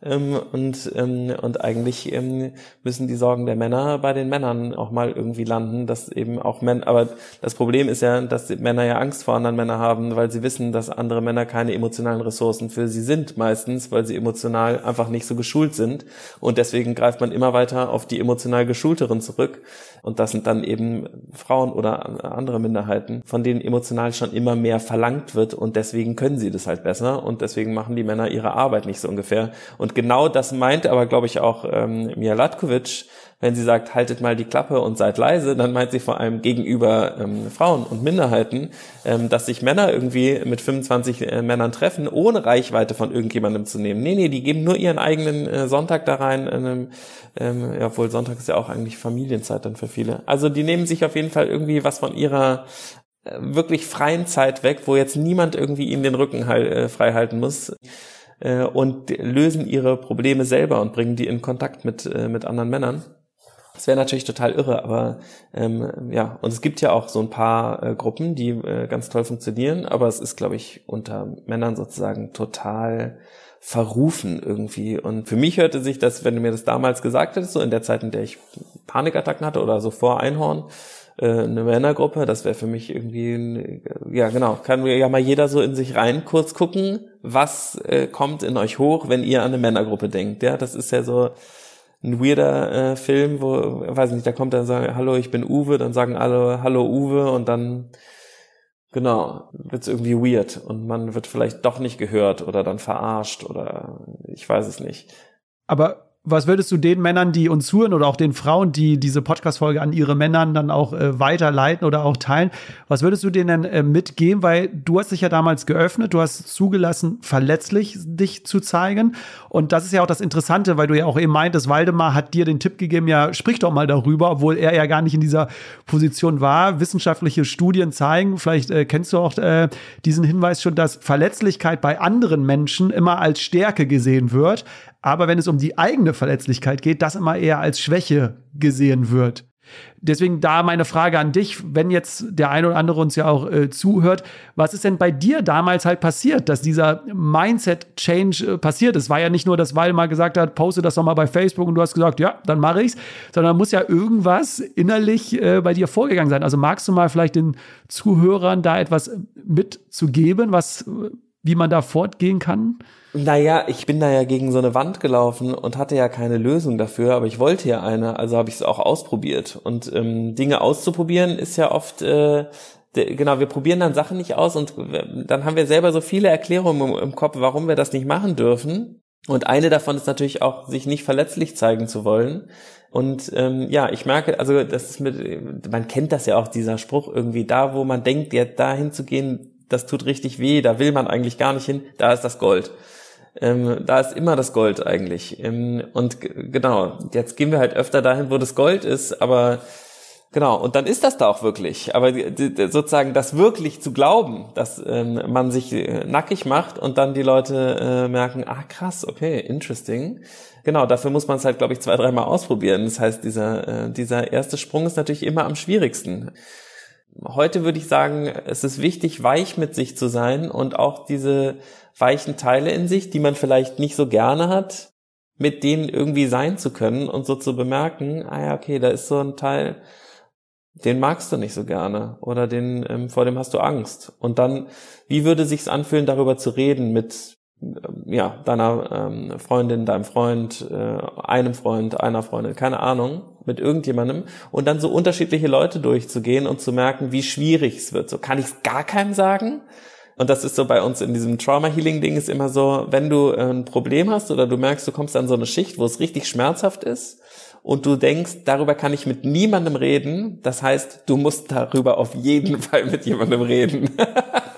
Ähm, und, ähm, und eigentlich ähm, müssen die Sorgen der Männer bei den Männern auch mal irgendwie landen, dass eben auch Männer, aber das Problem ist ja, dass Männer ja Angst vor anderen Männern haben, weil sie wissen, dass andere Männer keine emotionalen Ressourcen für sie sind meistens, weil sie emotional einfach nicht so geschult sind. Und deswegen greift man immer weiter auf die emotional geschulteren zurück. Und das sind dann eben Frauen oder andere Minderheiten, von denen emotional schon immer mehr verlangt wird. Und deswegen können sie das halt besser. Und deswegen machen die Männer ihre Arbeit nicht so ungefähr. Und genau das meint aber, glaube ich, auch ähm, Mia Latkovic, wenn sie sagt, haltet mal die Klappe und seid leise, dann meint sie vor allem gegenüber ähm, Frauen und Minderheiten, ähm, dass sich Männer irgendwie mit 25 äh, Männern treffen, ohne Reichweite von irgendjemandem zu nehmen. Nee, nee, die geben nur ihren eigenen äh, Sonntag da rein. Ähm, ähm, ja, obwohl Sonntag ist ja auch eigentlich Familienzeit dann für viele. Also die nehmen sich auf jeden Fall irgendwie was von ihrer äh, wirklich freien Zeit weg, wo jetzt niemand irgendwie ihnen den Rücken heil, äh, frei halten muss äh, und lösen ihre Probleme selber und bringen die in Kontakt mit, äh, mit anderen Männern. Das wäre natürlich total irre, aber ähm, ja, und es gibt ja auch so ein paar äh, Gruppen, die äh, ganz toll funktionieren, aber es ist, glaube ich, unter Männern sozusagen total verrufen irgendwie. Und für mich hörte sich das, wenn du mir das damals gesagt hättest, so in der Zeit, in der ich Panikattacken hatte oder so vor Einhorn, äh, eine Männergruppe, das wäre für mich irgendwie, ein, ja genau, kann ja mal jeder so in sich rein kurz gucken, was äh, kommt in euch hoch, wenn ihr an eine Männergruppe denkt. Ja, das ist ja so, ein weirder äh, Film, wo, weiß nicht, da kommt dann sagen, hallo, ich bin Uwe, dann sagen alle, hallo Uwe. Und dann, genau, wird's irgendwie weird. Und man wird vielleicht doch nicht gehört oder dann verarscht oder ich weiß es nicht. Aber was würdest du den Männern, die uns zuhören oder auch den Frauen, die diese Podcast-Folge an ihre Männern dann auch äh, weiterleiten oder auch teilen, was würdest du denen äh, mitgeben? Weil du hast dich ja damals geöffnet, du hast zugelassen, verletzlich dich zu zeigen. Und das ist ja auch das Interessante, weil du ja auch eben meintest, Waldemar hat dir den Tipp gegeben, ja, sprich doch mal darüber, obwohl er ja gar nicht in dieser Position war. Wissenschaftliche Studien zeigen, vielleicht äh, kennst du auch äh, diesen Hinweis schon, dass Verletzlichkeit bei anderen Menschen immer als Stärke gesehen wird aber wenn es um die eigene Verletzlichkeit geht, das immer eher als Schwäche gesehen wird. Deswegen da meine Frage an dich, wenn jetzt der eine oder andere uns ja auch äh, zuhört, was ist denn bei dir damals halt passiert, dass dieser Mindset-Change äh, passiert ist? War ja nicht nur, dass Waldemar gesagt hat, poste das doch mal bei Facebook und du hast gesagt, ja, dann mache ich's, sondern muss ja irgendwas innerlich äh, bei dir vorgegangen sein. Also magst du mal vielleicht den Zuhörern da etwas mitzugeben, was, wie man da fortgehen kann? Naja, ich bin da ja gegen so eine Wand gelaufen und hatte ja keine Lösung dafür, aber ich wollte ja eine, also habe ich es auch ausprobiert. Und ähm, Dinge auszuprobieren ist ja oft, äh, de, genau, wir probieren dann Sachen nicht aus und dann haben wir selber so viele Erklärungen im, im Kopf, warum wir das nicht machen dürfen. Und eine davon ist natürlich auch, sich nicht verletzlich zeigen zu wollen. Und ähm, ja, ich merke, also das ist mit, man kennt das ja auch, dieser Spruch irgendwie, da wo man denkt, ja, dahin zu gehen, das tut richtig weh, da will man eigentlich gar nicht hin, da ist das Gold ähm, da ist immer das Gold eigentlich. Ähm, und genau, jetzt gehen wir halt öfter dahin, wo das Gold ist, aber Genau, und dann ist das da auch wirklich. Aber sozusagen das wirklich zu glauben, dass ähm, man sich äh, nackig macht und dann die Leute äh, merken, ah krass, okay, interesting. Genau, dafür muss man es halt, glaube ich, zwei, dreimal ausprobieren. Das heißt, dieser, äh, dieser erste Sprung ist natürlich immer am schwierigsten. Heute würde ich sagen, es ist wichtig, weich mit sich zu sein und auch diese weichen Teile in sich, die man vielleicht nicht so gerne hat, mit denen irgendwie sein zu können und so zu bemerken, ah ja, okay, da ist so ein Teil, den magst du nicht so gerne oder den ähm, vor dem hast du Angst. Und dann, wie würde sich's anfühlen, darüber zu reden mit ähm, ja deiner ähm, Freundin, deinem Freund, äh, einem Freund, einer Freundin, keine Ahnung, mit irgendjemandem und dann so unterschiedliche Leute durchzugehen und zu merken, wie schwierig es wird. So kann ich es gar keinem sagen und das ist so bei uns in diesem Trauma-Healing-Ding ist immer so, wenn du äh, ein Problem hast oder du merkst, du kommst an so eine Schicht, wo es richtig schmerzhaft ist und du denkst, darüber kann ich mit niemandem reden, das heißt, du musst darüber auf jeden Fall mit jemandem reden.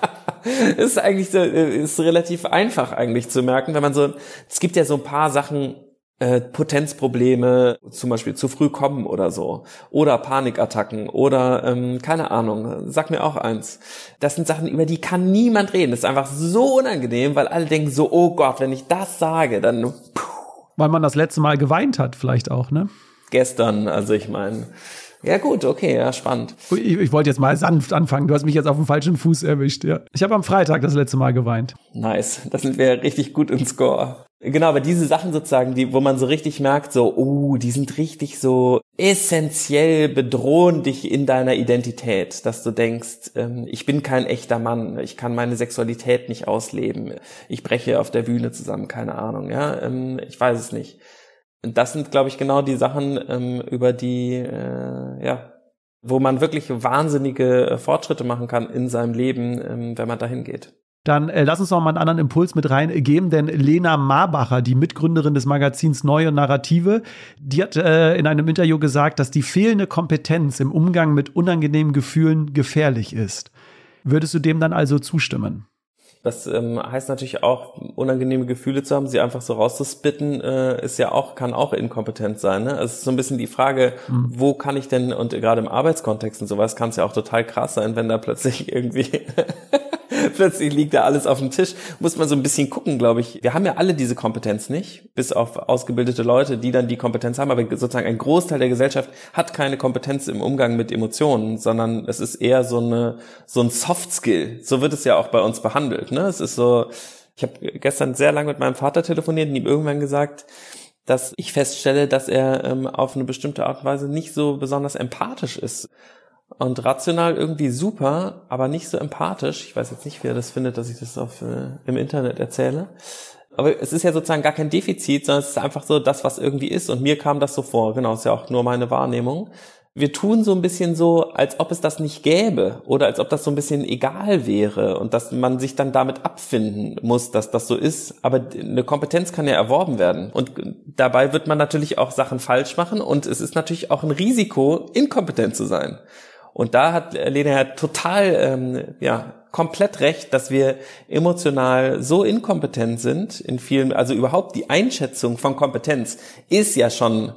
ist eigentlich so, äh, ist relativ einfach eigentlich zu merken, wenn man so, es gibt ja so ein paar Sachen, äh, Potenzprobleme, zum Beispiel zu früh kommen oder so, oder Panikattacken oder ähm, keine Ahnung, sag mir auch eins. Das sind Sachen, über die kann niemand reden. Das ist einfach so unangenehm, weil alle denken so, oh Gott, wenn ich das sage, dann. Puh. Weil man das letzte Mal geweint hat, vielleicht auch, ne? Gestern, also ich meine. Ja gut, okay, ja, spannend. Ich, ich wollte jetzt mal sanft anfangen. Du hast mich jetzt auf dem falschen Fuß erwischt, ja. Ich habe am Freitag das letzte Mal geweint. Nice, das sind wir richtig gut im Score. Genau, aber diese Sachen sozusagen, die, wo man so richtig merkt, so, oh, die sind richtig so essentiell bedrohen dich in deiner Identität, dass du denkst, ähm, ich bin kein echter Mann, ich kann meine Sexualität nicht ausleben, ich breche auf der Bühne zusammen, keine Ahnung, ja, ähm, ich weiß es nicht. Das sind, glaube ich, genau die Sachen, ähm, über die, äh, ja, wo man wirklich wahnsinnige äh, Fortschritte machen kann in seinem Leben, ähm, wenn man dahin geht. Dann äh, lass uns noch mal einen anderen Impuls mit reingeben, denn Lena Marbacher, die Mitgründerin des Magazins Neue Narrative, die hat äh, in einem Interview gesagt, dass die fehlende Kompetenz im Umgang mit unangenehmen Gefühlen gefährlich ist. Würdest du dem dann also zustimmen? Das ähm, heißt natürlich auch, unangenehme Gefühle zu haben, sie einfach so rauszuspitten, äh, ist ja auch, kann auch inkompetent sein. Ne? Also es ist so ein bisschen die Frage, mhm. wo kann ich denn, und gerade im Arbeitskontext und sowas kann es ja auch total krass sein, wenn da plötzlich irgendwie plötzlich liegt da alles auf dem Tisch. Muss man so ein bisschen gucken, glaube ich. Wir haben ja alle diese Kompetenz nicht, bis auf ausgebildete Leute, die dann die Kompetenz haben. Aber sozusagen ein Großteil der Gesellschaft hat keine Kompetenz im Umgang mit Emotionen, sondern es ist eher so eine so ein Soft Skill. So wird es ja auch bei uns behandelt. Ne? Es ist so. Ich habe gestern sehr lange mit meinem Vater telefoniert und ihm irgendwann gesagt, dass ich feststelle, dass er ähm, auf eine bestimmte Art und Weise nicht so besonders empathisch ist und rational irgendwie super, aber nicht so empathisch. Ich weiß jetzt nicht, wer das findet, dass ich das auf, äh, im Internet erzähle. Aber es ist ja sozusagen gar kein Defizit, sondern es ist einfach so das, was irgendwie ist. Und mir kam das so vor. Genau, ist ja auch nur meine Wahrnehmung. Wir tun so ein bisschen so, als ob es das nicht gäbe oder als ob das so ein bisschen egal wäre und dass man sich dann damit abfinden muss, dass das so ist. Aber eine Kompetenz kann ja erworben werden. Und dabei wird man natürlich auch Sachen falsch machen und es ist natürlich auch ein Risiko, inkompetent zu sein. Und da hat Lena total, ähm, ja, komplett recht, dass wir emotional so inkompetent sind in vielen, also überhaupt die Einschätzung von Kompetenz ist ja schon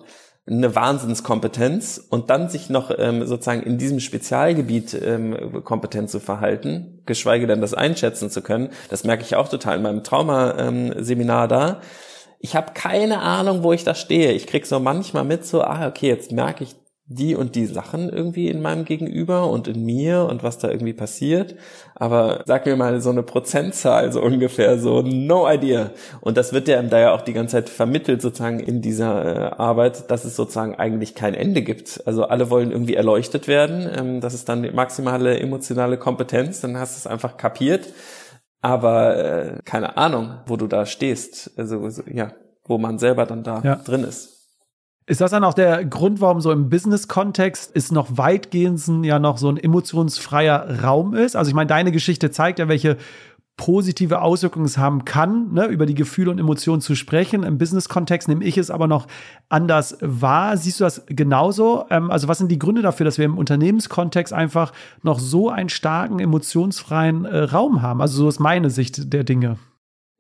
eine Wahnsinnskompetenz und dann sich noch ähm, sozusagen in diesem Spezialgebiet ähm, kompetent zu verhalten, geschweige denn das einschätzen zu können, das merke ich auch total in meinem Trauma-Seminar da. Ich habe keine Ahnung, wo ich da stehe. Ich krieg so manchmal mit so, ah, okay, jetzt merke ich, die und die Sachen irgendwie in meinem Gegenüber und in mir und was da irgendwie passiert. Aber sag mir mal so eine Prozentzahl, so ungefähr, so no idea. Und das wird ja da ja auch die ganze Zeit vermittelt sozusagen in dieser äh, Arbeit, dass es sozusagen eigentlich kein Ende gibt. Also alle wollen irgendwie erleuchtet werden. Ähm, das ist dann die maximale emotionale Kompetenz. Dann hast du es einfach kapiert. Aber äh, keine Ahnung, wo du da stehst. Also ja, wo man selber dann da ja. drin ist. Ist das dann auch der Grund, warum so im Business-Kontext ist noch weitgehend ja noch so ein emotionsfreier Raum ist? Also ich meine, deine Geschichte zeigt ja, welche positive Auswirkungen es haben kann, ne, über die Gefühle und Emotionen zu sprechen. Im Business-Kontext nehme ich es aber noch anders wahr. Siehst du das genauso? Ähm, also was sind die Gründe dafür, dass wir im Unternehmenskontext einfach noch so einen starken emotionsfreien äh, Raum haben? Also so ist meine Sicht der Dinge.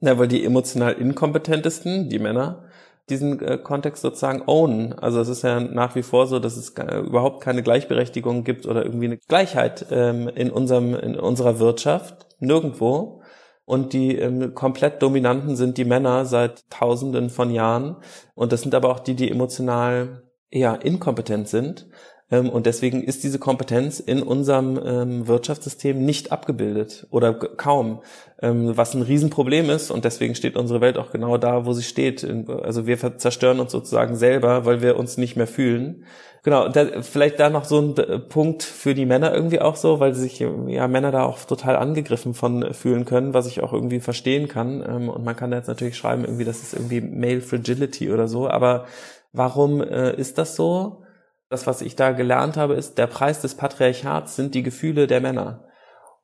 Na, weil die emotional inkompetentesten, die Männer, diesen äh, Kontext sozusagen ownen. Also es ist ja nach wie vor so, dass es überhaupt keine Gleichberechtigung gibt oder irgendwie eine Gleichheit ähm, in unserem in unserer Wirtschaft nirgendwo. Und die ähm, komplett dominanten sind die Männer seit Tausenden von Jahren. Und das sind aber auch die, die emotional eher inkompetent sind. Ähm, und deswegen ist diese Kompetenz in unserem ähm, Wirtschaftssystem nicht abgebildet oder kaum, ähm, was ein Riesenproblem ist. Und deswegen steht unsere Welt auch genau da, wo sie steht. Also wir zerstören uns sozusagen selber, weil wir uns nicht mehr fühlen. Genau, da, vielleicht da noch so ein Punkt für die Männer irgendwie auch so, weil sich ja Männer da auch total angegriffen von fühlen können, was ich auch irgendwie verstehen kann. und man kann da jetzt natürlich schreiben, irgendwie, das ist irgendwie Male Fragility oder so. Aber warum äh, ist das so? Das, was ich da gelernt habe, ist, der Preis des Patriarchats sind die Gefühle der Männer.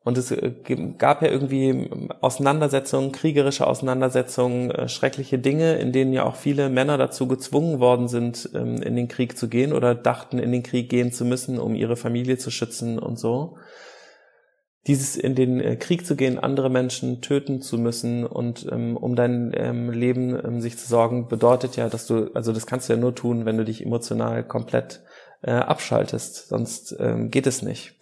Und es äh, gab ja irgendwie Auseinandersetzungen, kriegerische Auseinandersetzungen, äh, schreckliche Dinge, in denen ja auch viele Männer dazu gezwungen worden sind, ähm, in den Krieg zu gehen oder dachten, in den Krieg gehen zu müssen, um ihre Familie zu schützen und so. Dieses in den äh, Krieg zu gehen, andere Menschen töten zu müssen und ähm, um dein ähm, Leben sich zu sorgen, bedeutet ja, dass du, also das kannst du ja nur tun, wenn du dich emotional komplett äh, abschaltest, sonst ähm, geht es nicht.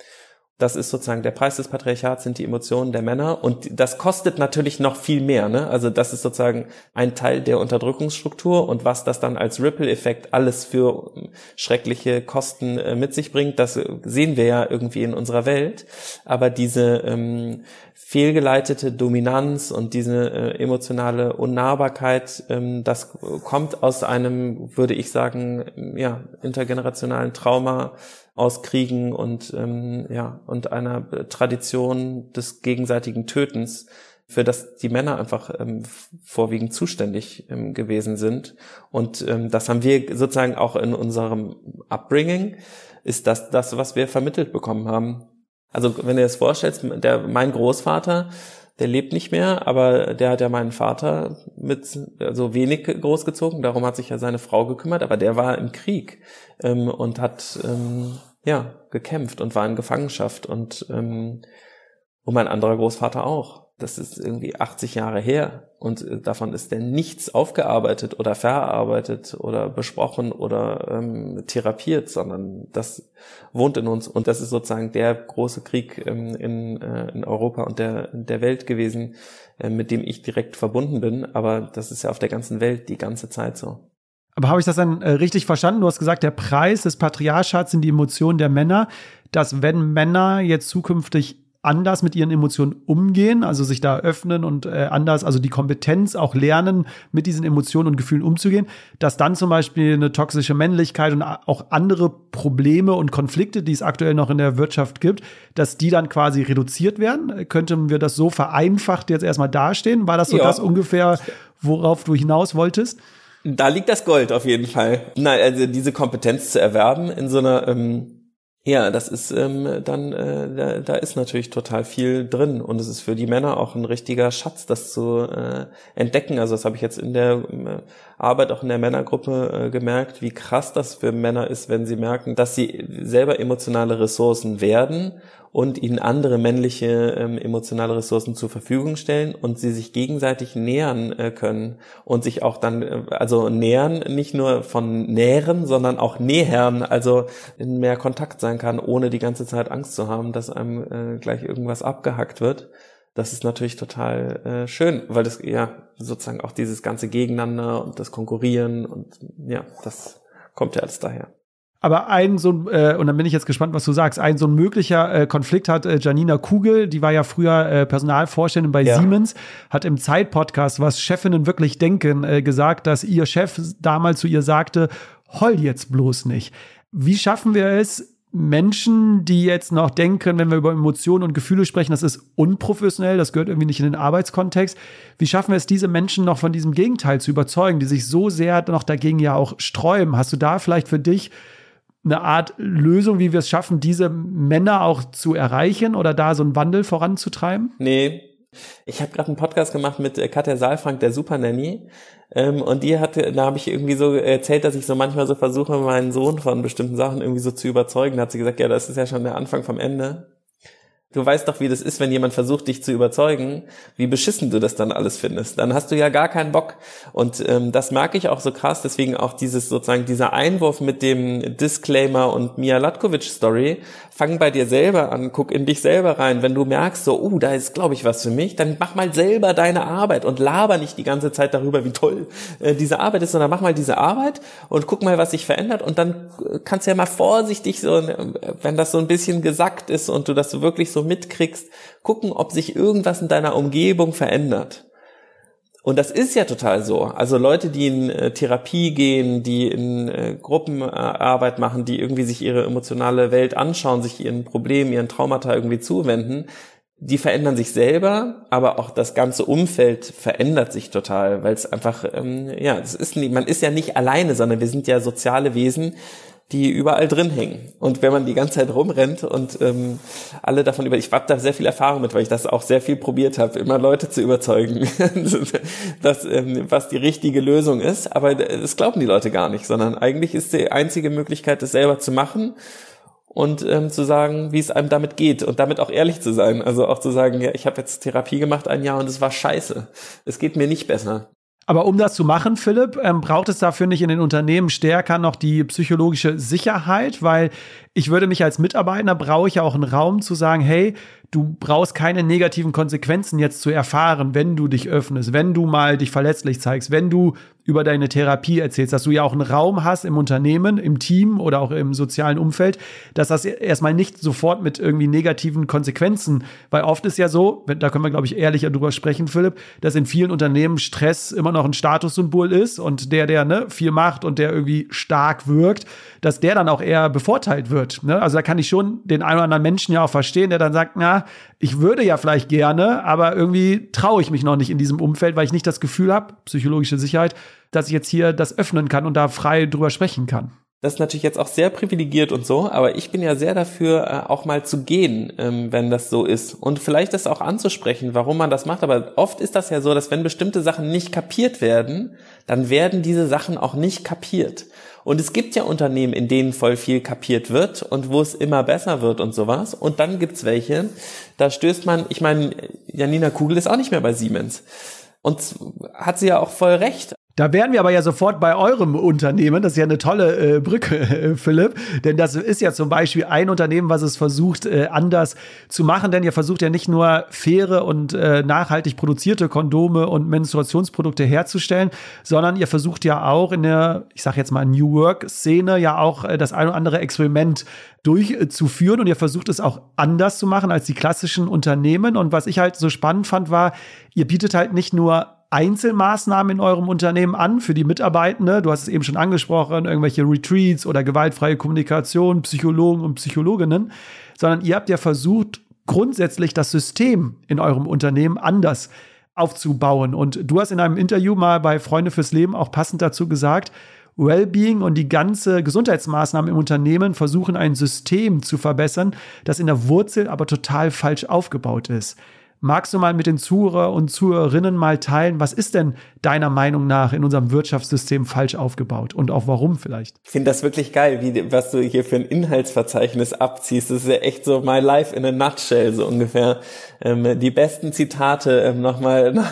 Das ist sozusagen der Preis des Patriarchats sind die Emotionen der Männer und das kostet natürlich noch viel mehr. Ne? Also das ist sozusagen ein Teil der Unterdrückungsstruktur und was das dann als Ripple-Effekt alles für ähm, schreckliche Kosten äh, mit sich bringt, das sehen wir ja irgendwie in unserer Welt. Aber diese ähm, fehlgeleitete Dominanz und diese äh, emotionale Unnahbarkeit, ähm, das kommt aus einem, würde ich sagen, ja, intergenerationalen Trauma aus Kriegen und ähm, ja und einer Tradition des gegenseitigen Tötens, für das die Männer einfach ähm, vorwiegend zuständig ähm, gewesen sind. Und ähm, das haben wir sozusagen auch in unserem Upbringing, ist das das, was wir vermittelt bekommen haben. Also wenn du dir das vorstellst, der, mein Großvater, der lebt nicht mehr, aber der hat ja meinen Vater mit so also wenig großgezogen, darum hat sich ja seine Frau gekümmert, aber der war im Krieg ähm, und hat ähm, ja gekämpft und war in Gefangenschaft und ähm, und mein anderer Großvater auch das ist irgendwie 80 Jahre her und äh, davon ist denn nichts aufgearbeitet oder verarbeitet oder besprochen oder ähm, therapiert, sondern das wohnt in uns und das ist sozusagen der große Krieg ähm, in, äh, in Europa und der, der Welt gewesen, äh, mit dem ich direkt verbunden bin, aber das ist ja auf der ganzen Welt die ganze Zeit so. Aber habe ich das dann äh, richtig verstanden? Du hast gesagt, der Preis des Patriarchats sind die Emotionen der Männer, dass wenn Männer jetzt zukünftig anders mit ihren Emotionen umgehen, also sich da öffnen und äh, anders, also die Kompetenz auch lernen, mit diesen Emotionen und Gefühlen umzugehen, dass dann zum Beispiel eine toxische Männlichkeit und auch andere Probleme und Konflikte, die es aktuell noch in der Wirtschaft gibt, dass die dann quasi reduziert werden? Könnten wir das so vereinfacht jetzt erstmal dastehen? War das so ja. das ungefähr, worauf du hinaus wolltest? Da liegt das Gold auf jeden Fall. Nein, also diese Kompetenz zu erwerben in so einer ähm ja, das ist ähm, dann, äh, da, da ist natürlich total viel drin und es ist für die Männer auch ein richtiger Schatz, das zu äh, entdecken. Also das habe ich jetzt in der äh, Arbeit auch in der Männergruppe äh, gemerkt, wie krass das für Männer ist, wenn sie merken, dass sie selber emotionale Ressourcen werden und ihnen andere männliche ähm, emotionale Ressourcen zur Verfügung stellen und sie sich gegenseitig nähern äh, können und sich auch dann, äh, also nähern, nicht nur von nähren, sondern auch nähern, also in mehr Kontakt sein kann, ohne die ganze Zeit Angst zu haben, dass einem äh, gleich irgendwas abgehackt wird. Das ist natürlich total äh, schön, weil das ja sozusagen auch dieses ganze Gegeneinander und das Konkurrieren und ja, das kommt ja alles daher. Aber ein so ein, äh, und dann bin ich jetzt gespannt, was du sagst, ein so ein möglicher äh, Konflikt hat äh, Janina Kugel, die war ja früher äh, Personalvorständin bei ja. Siemens, hat im Zeit-Podcast, was Chefinnen wirklich denken, äh, gesagt, dass ihr Chef damals zu ihr sagte, heul jetzt bloß nicht. Wie schaffen wir es, Menschen, die jetzt noch denken, wenn wir über Emotionen und Gefühle sprechen, das ist unprofessionell, das gehört irgendwie nicht in den Arbeitskontext. Wie schaffen wir es, diese Menschen noch von diesem Gegenteil zu überzeugen, die sich so sehr noch dagegen ja auch sträuben? Hast du da vielleicht für dich eine Art Lösung, wie wir es schaffen, diese Männer auch zu erreichen oder da so einen Wandel voranzutreiben? Nee. Ich habe gerade einen Podcast gemacht mit äh, Katja Saalfrank, der Super Nanny. Ähm, und die hatte, da habe ich irgendwie so erzählt, dass ich so manchmal so versuche, meinen Sohn von bestimmten Sachen irgendwie so zu überzeugen. Da hat sie gesagt, ja, das ist ja schon der Anfang vom Ende. Du weißt doch, wie das ist, wenn jemand versucht, dich zu überzeugen, wie beschissen du das dann alles findest. Dann hast du ja gar keinen Bock. Und ähm, das merke ich auch so krass. Deswegen auch dieses sozusagen dieser Einwurf mit dem Disclaimer und Mia Latkovic Story. Fang bei dir selber an, guck in dich selber rein. Wenn du merkst, so, uh, da ist, glaube ich, was für mich, dann mach mal selber deine Arbeit und laber nicht die ganze Zeit darüber, wie toll äh, diese Arbeit ist, sondern mach mal diese Arbeit und guck mal, was sich verändert. Und dann äh, kannst du ja mal vorsichtig so, äh, wenn das so ein bisschen gesackt ist und du das wirklich so mitkriegst, gucken, ob sich irgendwas in deiner Umgebung verändert. Und das ist ja total so. Also Leute, die in äh, Therapie gehen, die in äh, Gruppenarbeit machen, die irgendwie sich ihre emotionale Welt anschauen, sich ihren Problemen, ihren Traumata irgendwie zuwenden, die verändern sich selber, aber auch das ganze Umfeld verändert sich total, weil es einfach, ähm, ja, es ist, man ist ja nicht alleine, sondern wir sind ja soziale Wesen, die überall drin hängen. Und wenn man die ganze Zeit rumrennt und ähm, alle davon über, ich habe da sehr viel Erfahrung mit, weil ich das auch sehr viel probiert habe, immer Leute zu überzeugen, dass, ähm, was die richtige Lösung ist. Aber das glauben die Leute gar nicht, sondern eigentlich ist die einzige Möglichkeit, das selber zu machen und ähm, zu sagen, wie es einem damit geht und damit auch ehrlich zu sein. Also auch zu sagen, ja, ich habe jetzt Therapie gemacht ein Jahr und es war scheiße. Es geht mir nicht besser. Aber um das zu machen, Philipp, ähm, braucht es dafür nicht in den Unternehmen stärker noch die psychologische Sicherheit, weil ich würde mich als Mitarbeiter brauche ich ja auch einen Raum zu sagen, hey, du brauchst keine negativen Konsequenzen jetzt zu erfahren, wenn du dich öffnest, wenn du mal dich verletzlich zeigst, wenn du über deine Therapie erzählst, dass du ja auch einen Raum hast im Unternehmen, im Team oder auch im sozialen Umfeld, dass das erstmal nicht sofort mit irgendwie negativen Konsequenzen, weil oft ist ja so, da können wir glaube ich ehrlicher drüber sprechen, Philipp, dass in vielen Unternehmen Stress immer noch ein Statussymbol ist und der, der ne, viel macht und der irgendwie stark wirkt, dass der dann auch eher bevorteilt wird. Ne? Also da kann ich schon den einen oder anderen Menschen ja auch verstehen, der dann sagt, na, ich würde ja vielleicht gerne, aber irgendwie traue ich mich noch nicht in diesem Umfeld, weil ich nicht das Gefühl habe, psychologische Sicherheit, dass ich jetzt hier das öffnen kann und da frei drüber sprechen kann. Das ist natürlich jetzt auch sehr privilegiert und so, aber ich bin ja sehr dafür, äh, auch mal zu gehen, ähm, wenn das so ist. Und vielleicht das auch anzusprechen, warum man das macht. Aber oft ist das ja so, dass wenn bestimmte Sachen nicht kapiert werden, dann werden diese Sachen auch nicht kapiert. Und es gibt ja Unternehmen, in denen voll viel kapiert wird und wo es immer besser wird und sowas. Und dann gibt's welche, da stößt man, ich meine, Janina Kugel ist auch nicht mehr bei Siemens. Und hat sie ja auch voll recht. Da wären wir aber ja sofort bei eurem Unternehmen. Das ist ja eine tolle äh, Brücke, Philipp. Denn das ist ja zum Beispiel ein Unternehmen, was es versucht, äh, anders zu machen. Denn ihr versucht ja nicht nur faire und äh, nachhaltig produzierte Kondome und Menstruationsprodukte herzustellen, sondern ihr versucht ja auch in der, ich sag jetzt mal, New Work-Szene ja auch äh, das ein oder andere Experiment durchzuführen. Und ihr versucht es auch anders zu machen als die klassischen Unternehmen. Und was ich halt so spannend fand, war, ihr bietet halt nicht nur Einzelmaßnahmen in eurem Unternehmen an für die Mitarbeitende? Du hast es eben schon angesprochen, irgendwelche Retreats oder gewaltfreie Kommunikation, Psychologen und Psychologinnen, sondern ihr habt ja versucht, grundsätzlich das System in eurem Unternehmen anders aufzubauen. Und du hast in einem Interview mal bei Freunde fürs Leben auch passend dazu gesagt, Wellbeing und die ganze Gesundheitsmaßnahmen im Unternehmen versuchen ein System zu verbessern, das in der Wurzel aber total falsch aufgebaut ist. Magst du mal mit den Zuhörer und Zuhörerinnen mal teilen, was ist denn deiner Meinung nach in unserem Wirtschaftssystem falsch aufgebaut und auch warum vielleicht? Ich finde das wirklich geil, wie, was du hier für ein Inhaltsverzeichnis abziehst. Das ist ja echt so my life in a nutshell, so ungefähr. Ähm, die besten Zitate ähm, nochmal.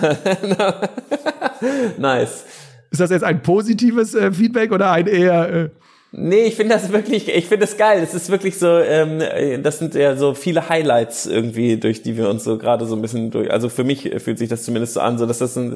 nice. Ist das jetzt ein positives äh, Feedback oder ein eher... Äh Nee, ich finde das wirklich, ich finde das geil. Es ist wirklich so, ähm, das sind ja so viele Highlights irgendwie, durch die wir uns so gerade so ein bisschen durch, also für mich fühlt sich das zumindest so an, so dass das ein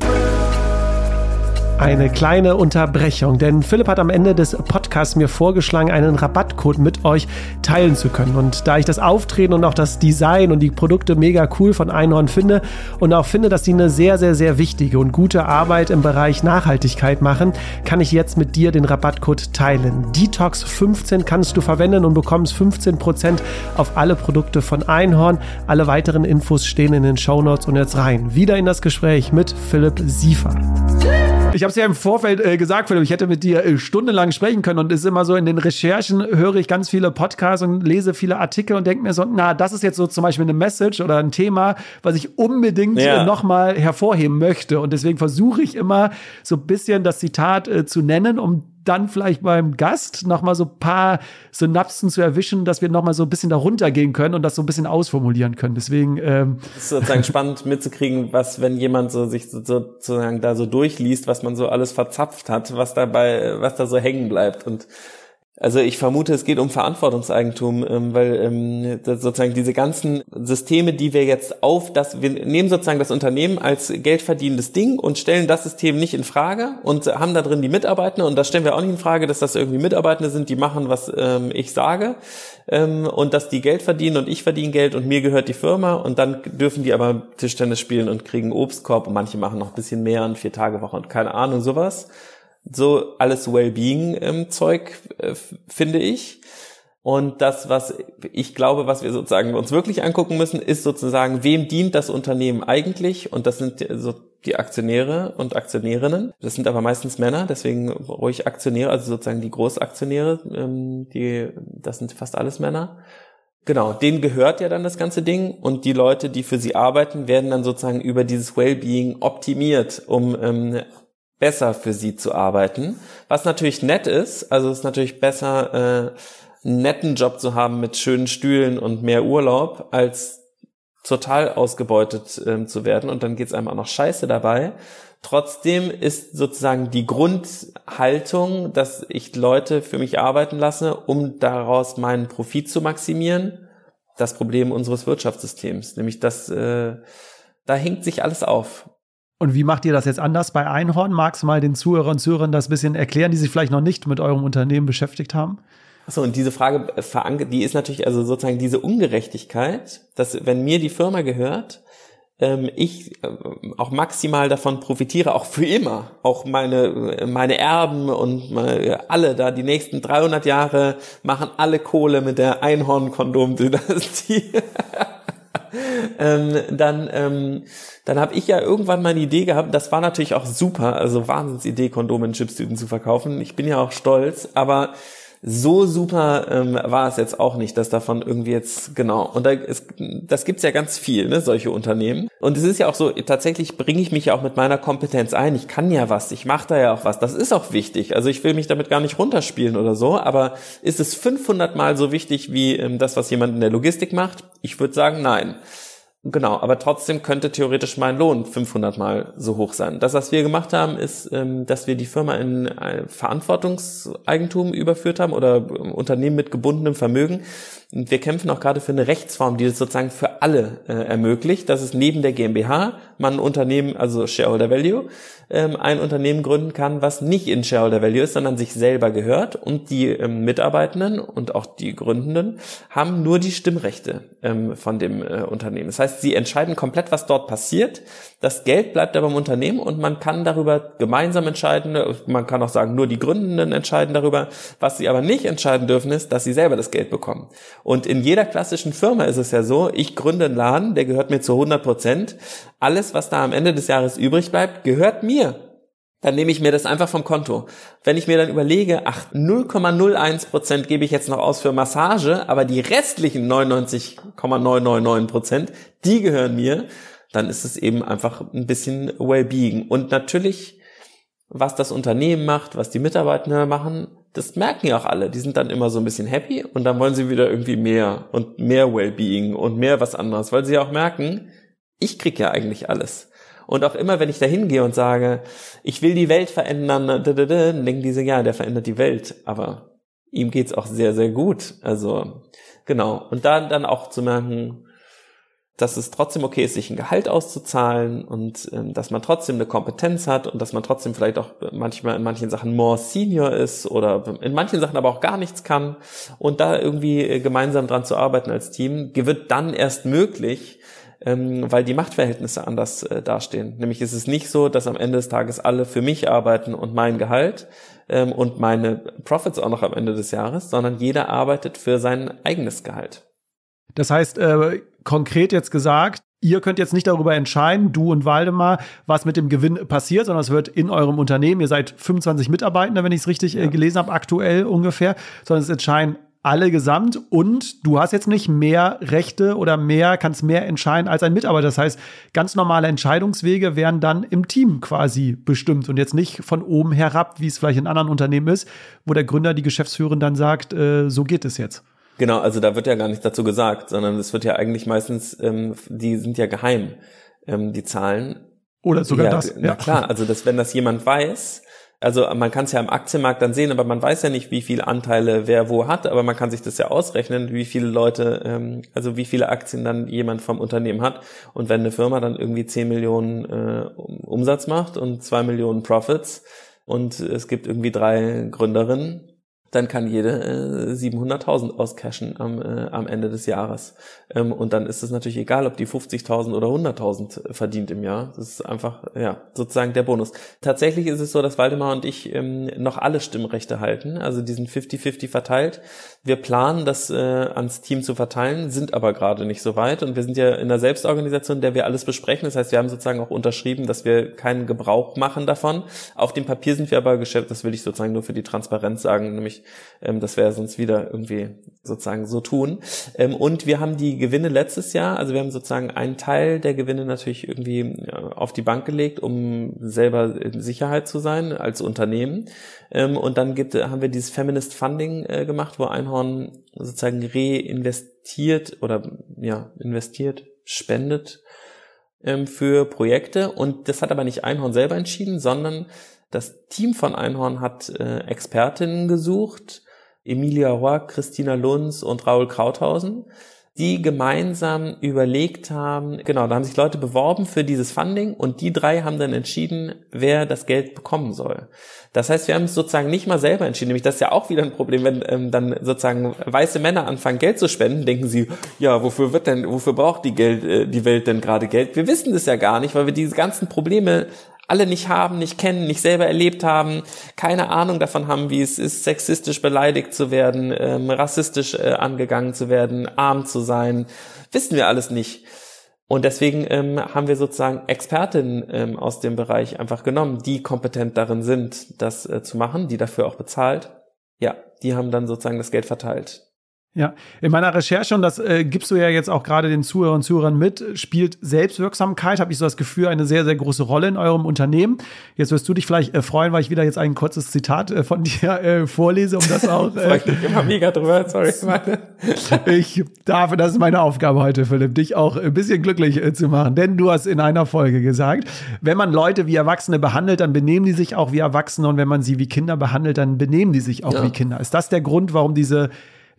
eine kleine Unterbrechung, denn Philipp hat am Ende des Podcasts mir vorgeschlagen, einen Rabattcode mit euch teilen zu können. Und da ich das Auftreten und auch das Design und die Produkte mega cool von Einhorn finde und auch finde, dass sie eine sehr, sehr, sehr wichtige und gute Arbeit im Bereich Nachhaltigkeit machen, kann ich jetzt mit dir den Rabattcode teilen. Detox 15 kannst du verwenden und bekommst 15% auf alle Produkte von Einhorn. Alle weiteren Infos stehen in den Show Notes und jetzt rein. Wieder in das Gespräch mit Philipp Siefer. Ich habe es ja im Vorfeld äh, gesagt, Philipp, ich hätte mit dir äh, stundenlang sprechen können und es ist immer so, in den Recherchen höre ich ganz viele Podcasts und lese viele Artikel und denke mir so, na, das ist jetzt so zum Beispiel eine Message oder ein Thema, was ich unbedingt ja. äh, nochmal hervorheben möchte. Und deswegen versuche ich immer so ein bisschen das Zitat äh, zu nennen, um dann vielleicht beim Gast noch mal so ein paar Synapsen zu erwischen, dass wir noch mal so ein bisschen darunter gehen können und das so ein bisschen ausformulieren können. Deswegen ähm das ist sozusagen spannend mitzukriegen, was wenn jemand so sich so, sozusagen da so durchliest, was man so alles verzapft hat, was dabei, was da so hängen bleibt und also ich vermute, es geht um Verantwortungseigentum, ähm, weil ähm, sozusagen diese ganzen Systeme, die wir jetzt auf das, wir nehmen sozusagen das Unternehmen als geldverdienendes Ding und stellen das System nicht in Frage und haben da drin die Mitarbeiter und da stellen wir auch nicht in Frage, dass das irgendwie Mitarbeiter sind, die machen, was ähm, ich sage ähm, und dass die Geld verdienen und ich verdiene Geld und mir gehört die Firma und dann dürfen die aber Tischtennis spielen und kriegen Obstkorb und manche machen noch ein bisschen mehr und vier Tage Woche und keine Ahnung sowas so alles Wellbeing-Zeug, äh, finde ich. Und das, was ich glaube, was wir sozusagen uns wirklich angucken müssen, ist sozusagen, wem dient das Unternehmen eigentlich? Und das sind so die Aktionäre und Aktionärinnen. Das sind aber meistens Männer, deswegen ruhig Aktionäre, also sozusagen die Großaktionäre, ähm, die, das sind fast alles Männer. Genau, denen gehört ja dann das ganze Ding und die Leute, die für sie arbeiten, werden dann sozusagen über dieses Wellbeing optimiert, um ähm, besser für sie zu arbeiten. Was natürlich nett ist, also es ist natürlich besser, äh, einen netten Job zu haben mit schönen Stühlen und mehr Urlaub, als total ausgebeutet ähm, zu werden und dann geht's einem auch noch scheiße dabei. Trotzdem ist sozusagen die Grundhaltung, dass ich Leute für mich arbeiten lasse, um daraus meinen Profit zu maximieren, das Problem unseres Wirtschaftssystems. Nämlich, dass äh, da hängt sich alles auf. Und wie macht ihr das jetzt anders bei Einhorn? Magst du mal den Zuhörern und Zuhörern das bisschen erklären, die sich vielleicht noch nicht mit eurem Unternehmen beschäftigt haben? Achso, und diese Frage äh, verankert, die ist natürlich also sozusagen diese Ungerechtigkeit, dass wenn mir die Firma gehört, ähm, ich äh, auch maximal davon profitiere, auch für immer, auch meine äh, meine Erben und alle da die nächsten 300 Jahre machen alle Kohle mit der Einhorn-Kondom-Dynastie. ähm, dann ähm, dann habe ich ja irgendwann mal eine Idee gehabt, das war natürlich auch super, also Wahnsinnsidee, Kondome in Chipstüten zu verkaufen. Ich bin ja auch stolz, aber so super ähm, war es jetzt auch nicht, dass davon irgendwie jetzt genau und da ist, das gibt's ja ganz viel, ne, solche Unternehmen. Und es ist ja auch so, tatsächlich bringe ich mich ja auch mit meiner Kompetenz ein. Ich kann ja was, ich mache da ja auch was. Das ist auch wichtig. Also ich will mich damit gar nicht runterspielen oder so, aber ist es 500 Mal so wichtig wie ähm, das, was jemand in der Logistik macht? Ich würde sagen, nein. Genau, aber trotzdem könnte theoretisch mein Lohn 500 Mal so hoch sein. Das, was wir gemacht haben, ist, ähm, dass wir die Firma in Verantwortungseigentum überführt haben oder ähm, Unternehmen mit gebundenem Vermögen. Wir kämpfen auch gerade für eine Rechtsform, die das sozusagen für alle äh, ermöglicht, dass es neben der GmbH man ein Unternehmen, also Shareholder Value, ähm, ein Unternehmen gründen kann, was nicht in Shareholder Value ist, sondern sich selber gehört und die Mitarbeitenden und auch die Gründenden haben nur die Stimmrechte von dem äh, Unternehmen. Das heißt, heißt, sie entscheiden komplett, was dort passiert. Das Geld bleibt aber im Unternehmen und man kann darüber gemeinsam entscheiden. Man kann auch sagen, nur die Gründenden entscheiden darüber. Was sie aber nicht entscheiden dürfen, ist, dass sie selber das Geld bekommen. Und in jeder klassischen Firma ist es ja so, ich gründe einen Laden, der gehört mir zu 100 Prozent. Alles, was da am Ende des Jahres übrig bleibt, gehört mir dann nehme ich mir das einfach vom Konto. Wenn ich mir dann überlege, ach, 0,01 Prozent gebe ich jetzt noch aus für Massage, aber die restlichen 99,999 Prozent, die gehören mir, dann ist es eben einfach ein bisschen Wellbeing. Und natürlich, was das Unternehmen macht, was die Mitarbeiter machen, das merken ja auch alle. Die sind dann immer so ein bisschen happy und dann wollen sie wieder irgendwie mehr und mehr Wellbeing und mehr was anderes, weil sie ja auch merken, ich krieg ja eigentlich alles. Und auch immer, wenn ich da hingehe und sage, ich will die Welt verändern, dann denken diese, ja, der verändert die Welt. Aber ihm geht's auch sehr, sehr gut. Also, genau. Und da dann auch zu merken, dass es trotzdem okay ist, sich ein Gehalt auszuzahlen und ähm, dass man trotzdem eine Kompetenz hat und dass man trotzdem vielleicht auch manchmal in manchen Sachen more senior ist oder in manchen Sachen aber auch gar nichts kann und da irgendwie äh, gemeinsam dran zu arbeiten als Team, wird dann erst möglich, ähm, weil die Machtverhältnisse anders äh, dastehen. Nämlich ist es nicht so, dass am Ende des Tages alle für mich arbeiten und mein Gehalt ähm, und meine Profits auch noch am Ende des Jahres, sondern jeder arbeitet für sein eigenes Gehalt. Das heißt, äh, konkret jetzt gesagt, ihr könnt jetzt nicht darüber entscheiden, du und Waldemar, was mit dem Gewinn passiert, sondern es wird in eurem Unternehmen, ihr seid 25 Mitarbeitende, wenn ich es richtig äh, ja. gelesen habe, aktuell ungefähr, sondern es entscheiden alle gesamt und du hast jetzt nicht mehr Rechte oder mehr, kannst mehr entscheiden als ein Mitarbeiter. Das heißt, ganz normale Entscheidungswege werden dann im Team quasi bestimmt und jetzt nicht von oben herab, wie es vielleicht in anderen Unternehmen ist, wo der Gründer, die Geschäftsführerin dann sagt, äh, so geht es jetzt. Genau, also da wird ja gar nichts dazu gesagt, sondern es wird ja eigentlich meistens, ähm, die sind ja geheim, ähm, die Zahlen. Oder sogar ja, das. Na ja. klar, also dass, wenn das jemand weiß, also man kann es ja am Aktienmarkt dann sehen, aber man weiß ja nicht, wie viele Anteile wer wo hat, aber man kann sich das ja ausrechnen, wie viele Leute, ähm, also wie viele Aktien dann jemand vom Unternehmen hat. Und wenn eine Firma dann irgendwie 10 Millionen äh, Umsatz macht und 2 Millionen Profits und es gibt irgendwie drei Gründerinnen, dann kann jede äh, 700.000 auscashen am, äh, am Ende des Jahres. Ähm, und dann ist es natürlich egal, ob die 50.000 oder 100.000 verdient im Jahr. Das ist einfach, ja, sozusagen der Bonus. Tatsächlich ist es so, dass Waldemar und ich ähm, noch alle Stimmrechte halten, also diesen 50-50 verteilt. Wir planen, das äh, ans Team zu verteilen, sind aber gerade nicht so weit. Und wir sind ja in der Selbstorganisation, in der wir alles besprechen. Das heißt, wir haben sozusagen auch unterschrieben, dass wir keinen Gebrauch machen davon. Auf dem Papier sind wir aber geschäft, das will ich sozusagen nur für die Transparenz sagen, nämlich ähm, das wäre sonst wieder irgendwie sozusagen so tun. Ähm, und wir haben die Gewinne letztes Jahr, also wir haben sozusagen einen Teil der Gewinne natürlich irgendwie äh, auf die Bank gelegt, um selber in Sicherheit zu sein als Unternehmen. Ähm, und dann gibt, haben wir dieses Feminist Funding äh, gemacht, wo Einhorn sozusagen reinvestiert oder ja, investiert, spendet ähm, für Projekte. Und das hat aber nicht Einhorn selber entschieden, sondern das Team von Einhorn hat äh, Expertinnen gesucht, Emilia Roy, Christina Lunz und Raul Krauthausen, die gemeinsam überlegt haben, genau, da haben sich Leute beworben für dieses Funding und die drei haben dann entschieden, wer das Geld bekommen soll. Das heißt, wir haben es sozusagen nicht mal selber entschieden, nämlich das ist ja auch wieder ein Problem, wenn ähm, dann sozusagen weiße Männer anfangen, Geld zu spenden, denken sie, ja, wofür wird denn, wofür braucht die Geld, äh, die Welt denn gerade Geld? Wir wissen das ja gar nicht, weil wir diese ganzen Probleme alle nicht haben, nicht kennen, nicht selber erlebt haben, keine Ahnung davon haben, wie es ist, sexistisch beleidigt zu werden, ähm, rassistisch äh, angegangen zu werden, arm zu sein, wissen wir alles nicht. Und deswegen ähm, haben wir sozusagen Expertinnen ähm, aus dem Bereich einfach genommen, die kompetent darin sind, das äh, zu machen, die dafür auch bezahlt. Ja, die haben dann sozusagen das Geld verteilt. Ja, in meiner Recherche, und das äh, gibst du ja jetzt auch gerade den Zuhörern und Zuhörern mit, spielt Selbstwirksamkeit, habe ich so das Gefühl, eine sehr, sehr große Rolle in eurem Unternehmen. Jetzt wirst du dich vielleicht äh, freuen, weil ich wieder jetzt ein kurzes Zitat äh, von dir äh, vorlese, um das auch. Äh, ich mich immer mega drüber, sorry. ich darf, das ist meine Aufgabe heute, Philipp, dich auch ein bisschen glücklich äh, zu machen. Denn du hast in einer Folge gesagt, wenn man Leute wie Erwachsene behandelt, dann benehmen die sich auch wie Erwachsene und wenn man sie wie Kinder behandelt, dann benehmen die sich auch ja. wie Kinder. Ist das der Grund, warum diese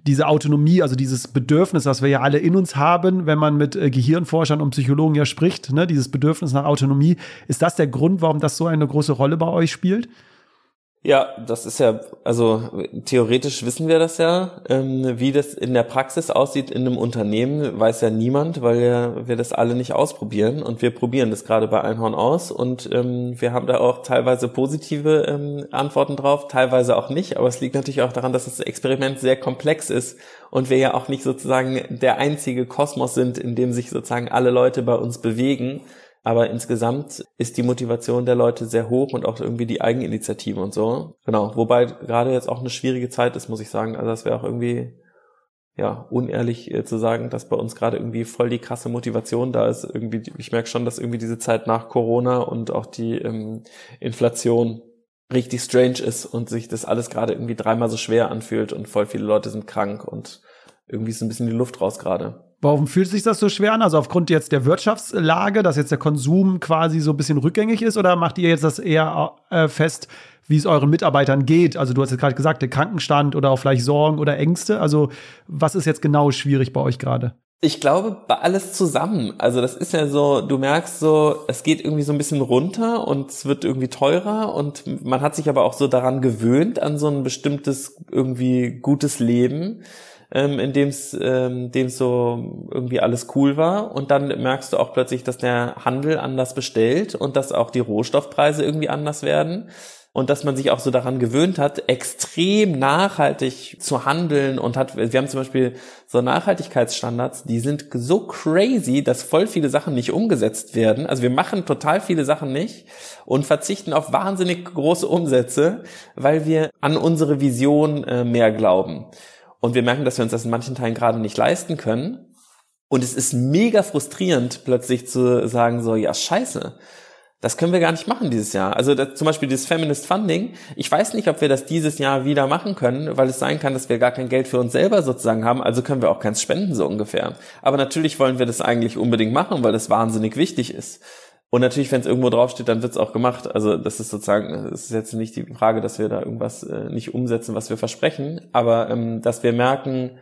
diese Autonomie, also dieses Bedürfnis, was wir ja alle in uns haben, wenn man mit äh, Gehirnforschern und Psychologen ja spricht, ne, dieses Bedürfnis nach Autonomie, ist das der Grund, warum das so eine große Rolle bei euch spielt? Ja, das ist ja, also theoretisch wissen wir das ja. Ähm, wie das in der Praxis aussieht in einem Unternehmen, weiß ja niemand, weil ja wir das alle nicht ausprobieren. Und wir probieren das gerade bei Einhorn aus. Und ähm, wir haben da auch teilweise positive ähm, Antworten drauf, teilweise auch nicht, aber es liegt natürlich auch daran, dass das Experiment sehr komplex ist und wir ja auch nicht sozusagen der einzige Kosmos sind, in dem sich sozusagen alle Leute bei uns bewegen aber insgesamt ist die Motivation der Leute sehr hoch und auch irgendwie die Eigeninitiative und so. Genau. Wobei gerade jetzt auch eine schwierige Zeit ist, muss ich sagen. Also das wäre auch irgendwie, ja, unehrlich äh, zu sagen, dass bei uns gerade irgendwie voll die krasse Motivation da ist. Irgendwie, ich merke schon, dass irgendwie diese Zeit nach Corona und auch die ähm, Inflation richtig strange ist und sich das alles gerade irgendwie dreimal so schwer anfühlt und voll viele Leute sind krank und irgendwie ist ein bisschen die Luft raus gerade. Warum fühlt sich das so schwer an? Also aufgrund jetzt der Wirtschaftslage, dass jetzt der Konsum quasi so ein bisschen rückgängig ist oder macht ihr jetzt das eher äh, fest, wie es euren Mitarbeitern geht? Also du hast jetzt gerade gesagt, der Krankenstand oder auch vielleicht Sorgen oder Ängste. Also was ist jetzt genau schwierig bei euch gerade? Ich glaube, bei alles zusammen. Also das ist ja so, du merkst so, es geht irgendwie so ein bisschen runter und es wird irgendwie teurer und man hat sich aber auch so daran gewöhnt an so ein bestimmtes irgendwie gutes Leben ähm, in dem es ähm, dem so irgendwie alles cool war. Und dann merkst du auch plötzlich, dass der Handel anders bestellt und dass auch die Rohstoffpreise irgendwie anders werden und dass man sich auch so daran gewöhnt hat, extrem nachhaltig zu handeln und hat, wir haben zum Beispiel so Nachhaltigkeitsstandards, die sind so crazy, dass voll viele Sachen nicht umgesetzt werden. Also wir machen total viele Sachen nicht und verzichten auf wahnsinnig große Umsätze, weil wir an unsere Vision äh, mehr glauben. Und wir merken, dass wir uns das in manchen Teilen gerade nicht leisten können. Und es ist mega frustrierend, plötzlich zu sagen, so, ja, scheiße, das können wir gar nicht machen dieses Jahr. Also das, zum Beispiel dieses Feminist Funding. Ich weiß nicht, ob wir das dieses Jahr wieder machen können, weil es sein kann, dass wir gar kein Geld für uns selber sozusagen haben. Also können wir auch keins spenden, so ungefähr. Aber natürlich wollen wir das eigentlich unbedingt machen, weil das wahnsinnig wichtig ist. Und natürlich, wenn es irgendwo draufsteht, dann wird's auch gemacht. Also das ist sozusagen, das ist jetzt nicht die Frage, dass wir da irgendwas äh, nicht umsetzen, was wir versprechen, aber ähm, dass wir merken,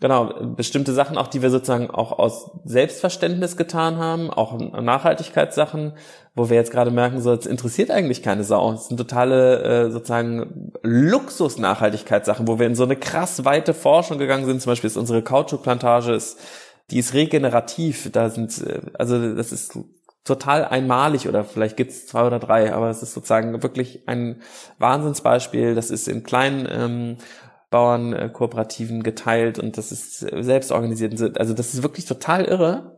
genau, bestimmte Sachen auch, die wir sozusagen auch aus Selbstverständnis getan haben, auch Nachhaltigkeitssachen, wo wir jetzt gerade merken, so, es interessiert eigentlich keine Sau. Es sind totale äh, sozusagen Luxus-Nachhaltigkeitssachen, wo wir in so eine krass weite Forschung gegangen sind. Zum Beispiel ist unsere Kautschukplantage ist die ist regenerativ. Da sind, äh, also das ist total einmalig oder vielleicht gibt's zwei oder drei, aber es ist sozusagen wirklich ein Wahnsinnsbeispiel. Das ist in kleinen ähm, Bauernkooperativen geteilt und das ist selbst organisiert. Also das ist wirklich total irre.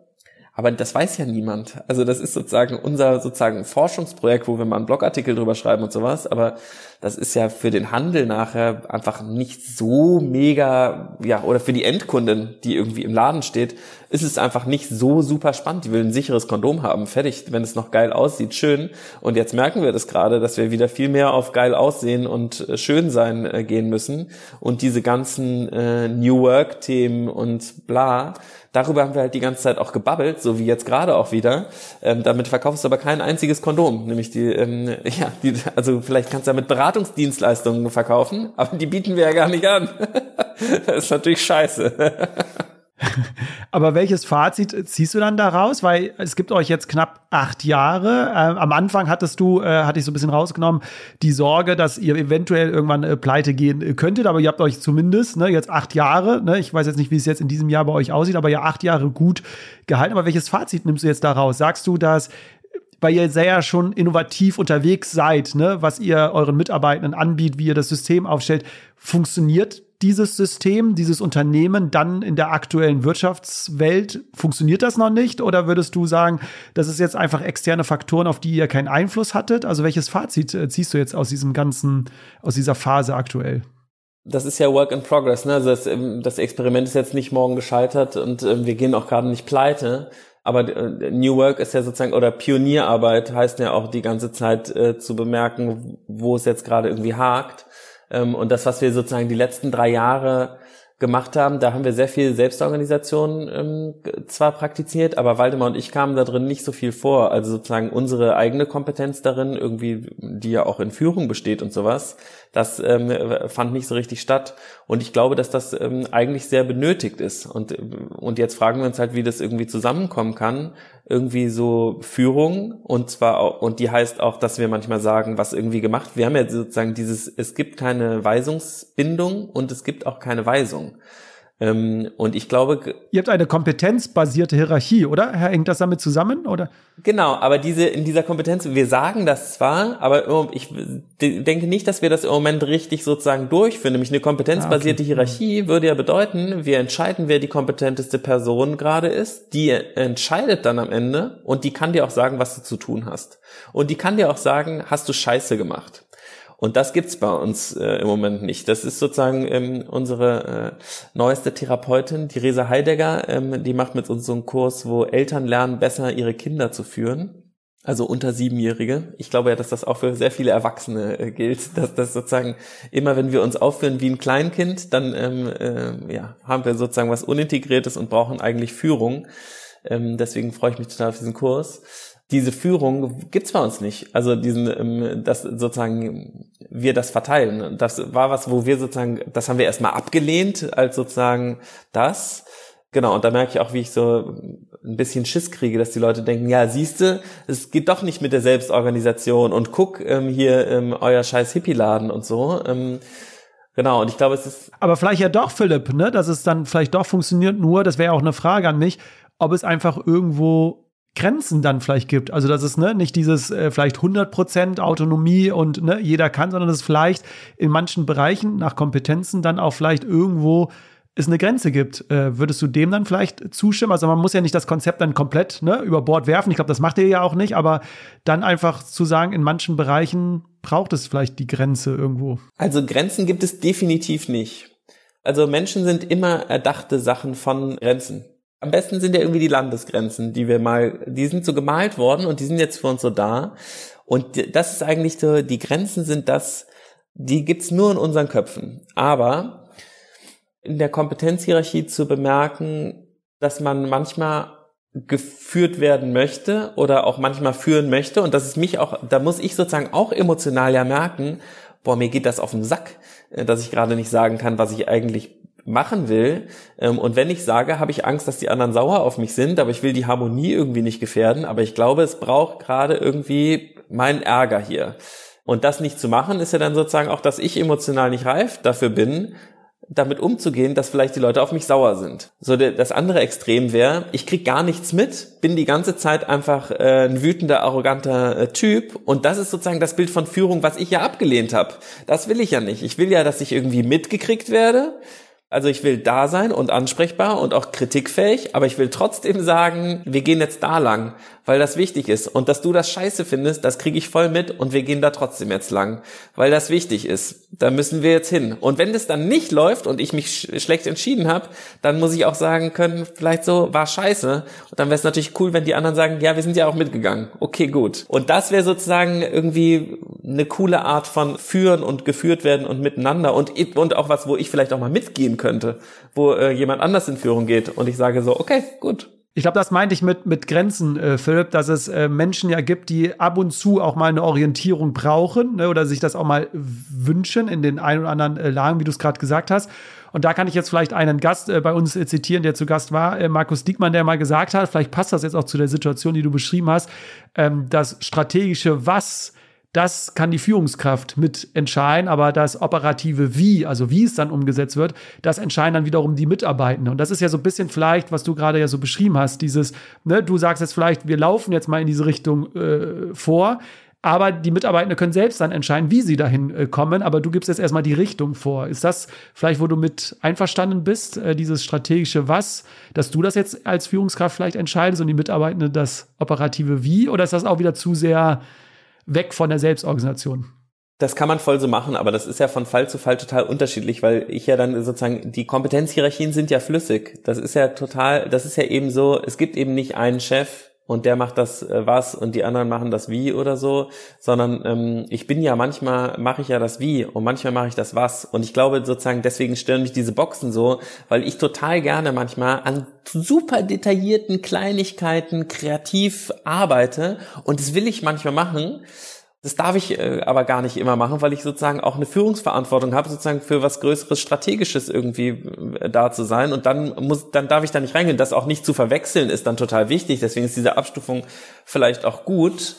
Aber das weiß ja niemand. Also das ist sozusagen unser sozusagen Forschungsprojekt, wo wir mal einen Blogartikel drüber schreiben und sowas. Aber das ist ja für den Handel nachher einfach nicht so mega, ja, oder für die Endkunden, die irgendwie im Laden steht, ist es einfach nicht so super spannend. Die will ein sicheres Kondom haben, fertig. Wenn es noch geil aussieht, schön. Und jetzt merken wir das gerade, dass wir wieder viel mehr auf geil aussehen und äh, schön sein äh, gehen müssen. Und diese ganzen äh, New Work Themen und bla, darüber haben wir halt die ganze Zeit auch gebabbelt, so wie jetzt gerade auch wieder. Ähm, damit verkaufst du aber kein einziges Kondom, nämlich die, ähm, ja, die, also vielleicht kannst du damit Beratungsdienstleistungen verkaufen, aber die bieten wir ja gar nicht an. das ist natürlich scheiße. Aber welches Fazit ziehst du dann daraus? Weil es gibt euch jetzt knapp acht Jahre. Äh, am Anfang hattest du, äh, hatte ich so ein bisschen rausgenommen, die Sorge, dass ihr eventuell irgendwann äh, pleite gehen äh, könntet. Aber ihr habt euch zumindest ne, jetzt acht Jahre, ne, ich weiß jetzt nicht, wie es jetzt in diesem Jahr bei euch aussieht, aber ja acht Jahre gut gehalten. Aber welches Fazit nimmst du jetzt daraus? Sagst du, dass weil ihr sehr schon innovativ unterwegs seid, ne, was ihr euren Mitarbeitenden anbietet, wie ihr das System aufstellt, funktioniert dieses System, dieses Unternehmen dann in der aktuellen Wirtschaftswelt? Funktioniert das noch nicht? Oder würdest du sagen, das ist jetzt einfach externe Faktoren, auf die ihr keinen Einfluss hattet? Also welches Fazit äh, ziehst du jetzt aus diesem ganzen, aus dieser Phase aktuell? Das ist ja Work in Progress. Ne? Also das, ähm, das Experiment ist jetzt nicht morgen gescheitert und äh, wir gehen auch gerade nicht pleite. Aber äh, New Work ist ja sozusagen, oder Pionierarbeit heißt ja auch die ganze Zeit äh, zu bemerken, wo es jetzt gerade irgendwie hakt. Ähm, und das, was wir sozusagen die letzten drei Jahre gemacht haben, da haben wir sehr viel Selbstorganisation ähm, zwar praktiziert, aber Waldemar und ich kamen da drin nicht so viel vor. Also sozusagen unsere eigene Kompetenz darin, irgendwie, die ja auch in Führung besteht und sowas, das ähm, fand nicht so richtig statt. Und ich glaube, dass das ähm, eigentlich sehr benötigt ist. Und, und jetzt fragen wir uns halt, wie das irgendwie zusammenkommen kann. irgendwie so Führung und zwar auch, und die heißt auch, dass wir manchmal sagen, was irgendwie gemacht. Wir haben ja sozusagen dieses, es gibt keine Weisungsbindung und es gibt auch keine Weisung. Ähm, und ich glaube. Ihr habt eine kompetenzbasierte Hierarchie, oder? Hängt das damit zusammen, oder? Genau, aber diese, in dieser Kompetenz, wir sagen das zwar, aber ich denke nicht, dass wir das im Moment richtig sozusagen durchführen. Nämlich eine kompetenzbasierte ah, okay. Hierarchie würde ja bedeuten, wir entscheiden, wer die kompetenteste Person gerade ist. Die entscheidet dann am Ende und die kann dir auch sagen, was du zu tun hast. Und die kann dir auch sagen, hast du Scheiße gemacht. Und das gibt's bei uns äh, im Moment nicht. Das ist sozusagen ähm, unsere äh, neueste Therapeutin, die Heidegger, ähm, die macht mit uns so einen Kurs, wo Eltern lernen, besser ihre Kinder zu führen. Also unter Siebenjährige. Ich glaube ja, dass das auch für sehr viele Erwachsene äh, gilt, dass das sozusagen immer, wenn wir uns aufführen wie ein Kleinkind, dann ähm, äh, ja, haben wir sozusagen was Unintegriertes und brauchen eigentlich Führung. Ähm, deswegen freue ich mich total auf diesen Kurs diese Führung gibt's bei uns nicht. Also diesen, ähm, dass sozusagen wir das verteilen. Das war was, wo wir sozusagen, das haben wir erstmal abgelehnt als sozusagen das. Genau, und da merke ich auch, wie ich so ein bisschen Schiss kriege, dass die Leute denken, ja, siehste, es geht doch nicht mit der Selbstorganisation und guck ähm, hier ähm, euer scheiß Hippie-Laden und so. Ähm, genau, und ich glaube, es ist. Aber vielleicht ja doch, Philipp, ne, dass es dann vielleicht doch funktioniert, nur, das wäre auch eine Frage an mich, ob es einfach irgendwo Grenzen dann vielleicht gibt. Also dass es ne, nicht dieses äh, vielleicht 100% Autonomie und ne, jeder kann, sondern dass es vielleicht in manchen Bereichen nach Kompetenzen dann auch vielleicht irgendwo es eine Grenze gibt. Äh, würdest du dem dann vielleicht zustimmen? Also man muss ja nicht das Konzept dann komplett ne, über Bord werfen. Ich glaube, das macht ihr ja auch nicht, aber dann einfach zu sagen, in manchen Bereichen braucht es vielleicht die Grenze irgendwo. Also Grenzen gibt es definitiv nicht. Also Menschen sind immer erdachte Sachen von Grenzen. Am besten sind ja irgendwie die Landesgrenzen, die wir mal, die sind so gemalt worden und die sind jetzt für uns so da. Und das ist eigentlich so, die Grenzen sind das, die gibt's nur in unseren Köpfen. Aber in der Kompetenzhierarchie zu bemerken, dass man manchmal geführt werden möchte oder auch manchmal führen möchte und das ist mich auch, da muss ich sozusagen auch emotional ja merken, boah, mir geht das auf den Sack, äh, dass ich gerade nicht sagen kann, was ich eigentlich machen will. Ähm, und wenn ich sage, habe ich Angst, dass die anderen sauer auf mich sind, aber ich will die Harmonie irgendwie nicht gefährden. Aber ich glaube, es braucht gerade irgendwie meinen Ärger hier. Und das nicht zu machen, ist ja dann sozusagen auch, dass ich emotional nicht reif dafür bin, damit umzugehen, dass vielleicht die Leute auf mich sauer sind. So das andere Extrem wäre, ich krieg gar nichts mit, bin die ganze Zeit einfach äh, ein wütender, arroganter äh, Typ und das ist sozusagen das Bild von Führung, was ich ja abgelehnt habe. Das will ich ja nicht. Ich will ja, dass ich irgendwie mitgekriegt werde, also ich will da sein und ansprechbar und auch kritikfähig, aber ich will trotzdem sagen, wir gehen jetzt da lang, weil das wichtig ist. Und dass du das scheiße findest, das kriege ich voll mit und wir gehen da trotzdem jetzt lang, weil das wichtig ist. Da müssen wir jetzt hin. Und wenn das dann nicht läuft und ich mich sch schlecht entschieden habe, dann muss ich auch sagen können, vielleicht so, war scheiße. Und dann wäre es natürlich cool, wenn die anderen sagen, ja, wir sind ja auch mitgegangen. Okay, gut. Und das wäre sozusagen irgendwie eine coole Art von führen und geführt werden und miteinander und, und auch was, wo ich vielleicht auch mal mitgehen könnte, wo äh, jemand anders in Führung geht und ich sage so, okay, gut, ich glaube, das meinte ich mit, mit Grenzen, äh, Philipp, dass es äh, Menschen ja gibt, die ab und zu auch mal eine Orientierung brauchen ne, oder sich das auch mal wünschen in den ein oder anderen äh, Lagen, wie du es gerade gesagt hast. Und da kann ich jetzt vielleicht einen Gast äh, bei uns äh, zitieren, der zu Gast war, äh, Markus Diekmann, der mal gesagt hat, vielleicht passt das jetzt auch zu der Situation, die du beschrieben hast, ähm, das strategische Was das kann die Führungskraft mit entscheiden, aber das operative Wie, also wie es dann umgesetzt wird, das entscheiden dann wiederum die Mitarbeitenden. Und das ist ja so ein bisschen vielleicht, was du gerade ja so beschrieben hast, dieses, ne, du sagst jetzt vielleicht, wir laufen jetzt mal in diese Richtung äh, vor, aber die Mitarbeitenden können selbst dann entscheiden, wie sie dahin äh, kommen, aber du gibst jetzt erstmal die Richtung vor. Ist das vielleicht, wo du mit einverstanden bist, äh, dieses strategische Was, dass du das jetzt als Führungskraft vielleicht entscheidest und die Mitarbeitenden das operative Wie, oder ist das auch wieder zu sehr weg von der Selbstorganisation. Das kann man voll so machen, aber das ist ja von Fall zu Fall total unterschiedlich, weil ich ja dann sozusagen, die Kompetenzhierarchien sind ja flüssig. Das ist ja total, das ist ja eben so, es gibt eben nicht einen Chef, und der macht das äh, was und die anderen machen das wie oder so, sondern ähm, ich bin ja manchmal mache ich ja das wie und manchmal mache ich das was. Und ich glaube sozusagen deswegen stören mich diese Boxen so, weil ich total gerne manchmal an super detaillierten Kleinigkeiten kreativ arbeite und das will ich manchmal machen Das darf ich äh, aber gar nicht immer machen, weil ich sozusagen auch eine Führungsverantwortung habe, sozusagen für was Größeres, Strategisches irgendwie äh, da zu sein. Und dann muss, dann darf ich da nicht reingehen. Das auch nicht zu verwechseln ist dann total wichtig. Deswegen ist diese Abstufung vielleicht auch gut,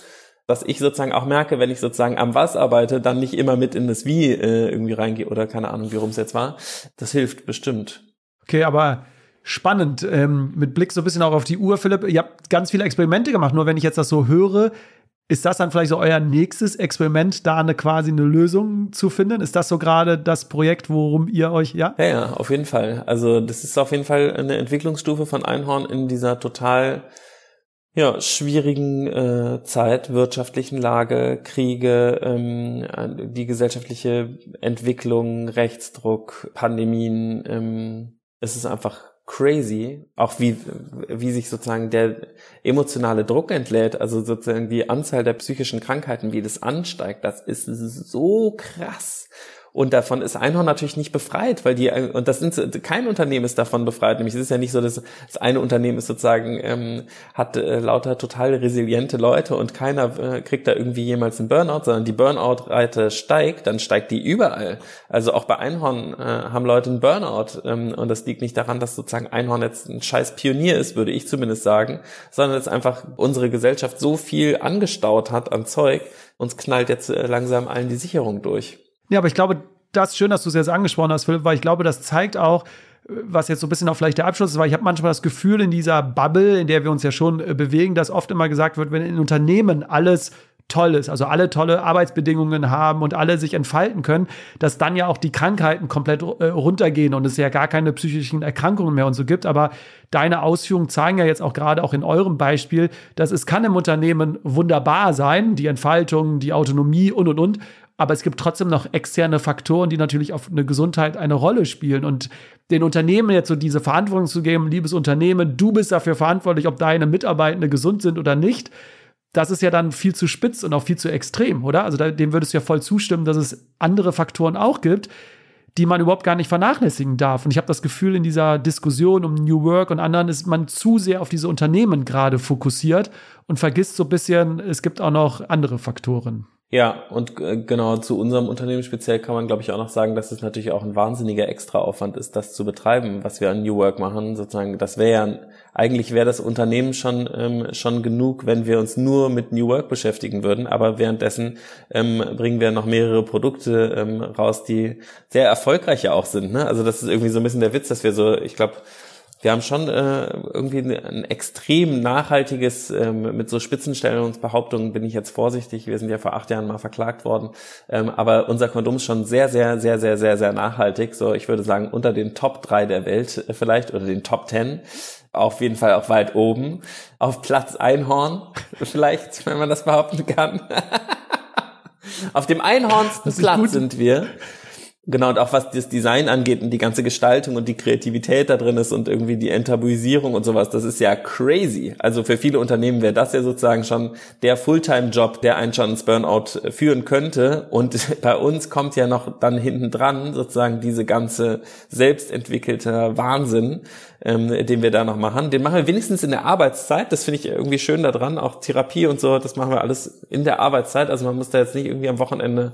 dass ich sozusagen auch merke, wenn ich sozusagen am Was arbeite, dann nicht immer mit in das Wie äh, irgendwie reingehe oder keine Ahnung, wie rum es jetzt war. Das hilft bestimmt. Okay, aber spannend. Ähm, mit Blick so ein bisschen auch auf die Uhr, Philipp. Ihr habt ganz viele Experimente gemacht. Nur wenn ich jetzt das so höre, ist das dann vielleicht so euer nächstes Experiment, da eine quasi eine Lösung zu finden? Ist das so gerade das Projekt, worum ihr euch, ja? Ja, ja, auf jeden Fall. Also das ist auf jeden Fall eine Entwicklungsstufe von Einhorn in dieser total ja, schwierigen äh, Zeit, wirtschaftlichen Lage, Kriege, ähm, die gesellschaftliche Entwicklung, Rechtsdruck, Pandemien. Ähm, es ist einfach crazy, auch wie, wie sich sozusagen der emotionale Druck entlädt, also sozusagen die Anzahl der psychischen Krankheiten, wie das ansteigt, das ist so krass. Und davon ist Einhorn natürlich nicht befreit, weil die, und das sind, kein Unternehmen ist davon befreit. Nämlich es ist ja nicht so, dass das eine Unternehmen ist sozusagen, ähm, hat äh, lauter total resiliente Leute und keiner äh, kriegt da irgendwie jemals einen Burnout, sondern die Burnout-Rate steigt, dann steigt die überall. Also auch bei Einhorn äh, haben Leute einen Burnout. Ähm, und das liegt nicht daran, dass sozusagen Einhorn jetzt ein scheiß Pionier ist, würde ich zumindest sagen, sondern dass einfach unsere Gesellschaft so viel angestaut hat an Zeug, uns knallt jetzt äh, langsam allen die Sicherung durch. Ja, aber ich glaube, das ist schön, dass du es jetzt angesprochen hast, Philipp, weil ich glaube, das zeigt auch, was jetzt so ein bisschen auch vielleicht der Abschluss ist, weil ich habe manchmal das Gefühl in dieser Bubble, in der wir uns ja schon äh, bewegen, dass oft immer gesagt wird, wenn in Unternehmen alles toll ist, also alle tolle Arbeitsbedingungen haben und alle sich entfalten können, dass dann ja auch die Krankheiten komplett äh, runtergehen und es ja gar keine psychischen Erkrankungen mehr und so gibt. Aber deine Ausführungen zeigen ja jetzt auch gerade auch in eurem Beispiel, dass es kann im Unternehmen wunderbar sein, die Entfaltung, die Autonomie und und und aber es gibt trotzdem noch externe Faktoren, die natürlich auf eine Gesundheit eine Rolle spielen. Und den Unternehmen jetzt so diese Verantwortung zu geben, liebes Unternehmen, du bist dafür verantwortlich, ob deine Mitarbeitende gesund sind oder nicht, das ist ja dann viel zu spitz und auch viel zu extrem, oder? Also dem würdest du ja voll zustimmen, dass es andere Faktoren auch gibt, die man überhaupt gar nicht vernachlässigen darf. Und ich habe das Gefühl, in dieser Diskussion um New Work und anderen ist man zu sehr auf diese Unternehmen gerade fokussiert und vergisst so ein bisschen, es gibt auch noch andere Faktoren. Ja, und äh, genau zu unserem Unternehmen speziell kann man, glaube ich, auch noch sagen, dass es natürlich auch ein wahnsinniger Extraaufwand ist, das zu betreiben, was wir an New Work machen. Sozusagen, das wäre ja, eigentlich wäre das Unternehmen schon ähm, schon genug, wenn wir uns nur mit New Work beschäftigen würden. Aber währenddessen ähm, bringen wir noch mehrere Produkte ähm, raus, die sehr erfolgreich ja auch sind. Ne? Also das ist irgendwie so ein bisschen der Witz, dass wir so, ich glaube, wir haben schon äh, irgendwie ein extrem nachhaltiges, ähm, mit so Spitzenstellungsbehauptungen bin ich jetzt vorsichtig, wir sind ja vor acht Jahren mal verklagt worden, ähm, aber unser Kondom ist schon sehr, sehr, sehr, sehr, sehr, sehr nachhaltig, so ich würde sagen unter den Top drei der Welt äh, vielleicht oder den Top ten auf jeden Fall auch weit oben. Auf Platz Einhorn, vielleicht, wenn man das behaupten kann. auf dem einhornsten Platz gut. sind wir. Genau, und auch was das Design angeht und die ganze Gestaltung und die Kreativität da drin ist und irgendwie die Enttabuisierung und sowas, das ist ja crazy. Also für viele Unternehmen wäre das ja sozusagen schon der Fulltime-Job, der einen schon ins Burnout führen könnte. Und bei uns kommt ja noch dann hinten dran sozusagen diese ganze selbstentwickelte Wahnsinn, ähm, den wir da noch machen. Den machen wir wenigstens in der Arbeitszeit. Das finde ich irgendwie schön daran. Auch Therapie und so, das machen wir alles in der Arbeitszeit. Also man muss da jetzt nicht irgendwie am Wochenende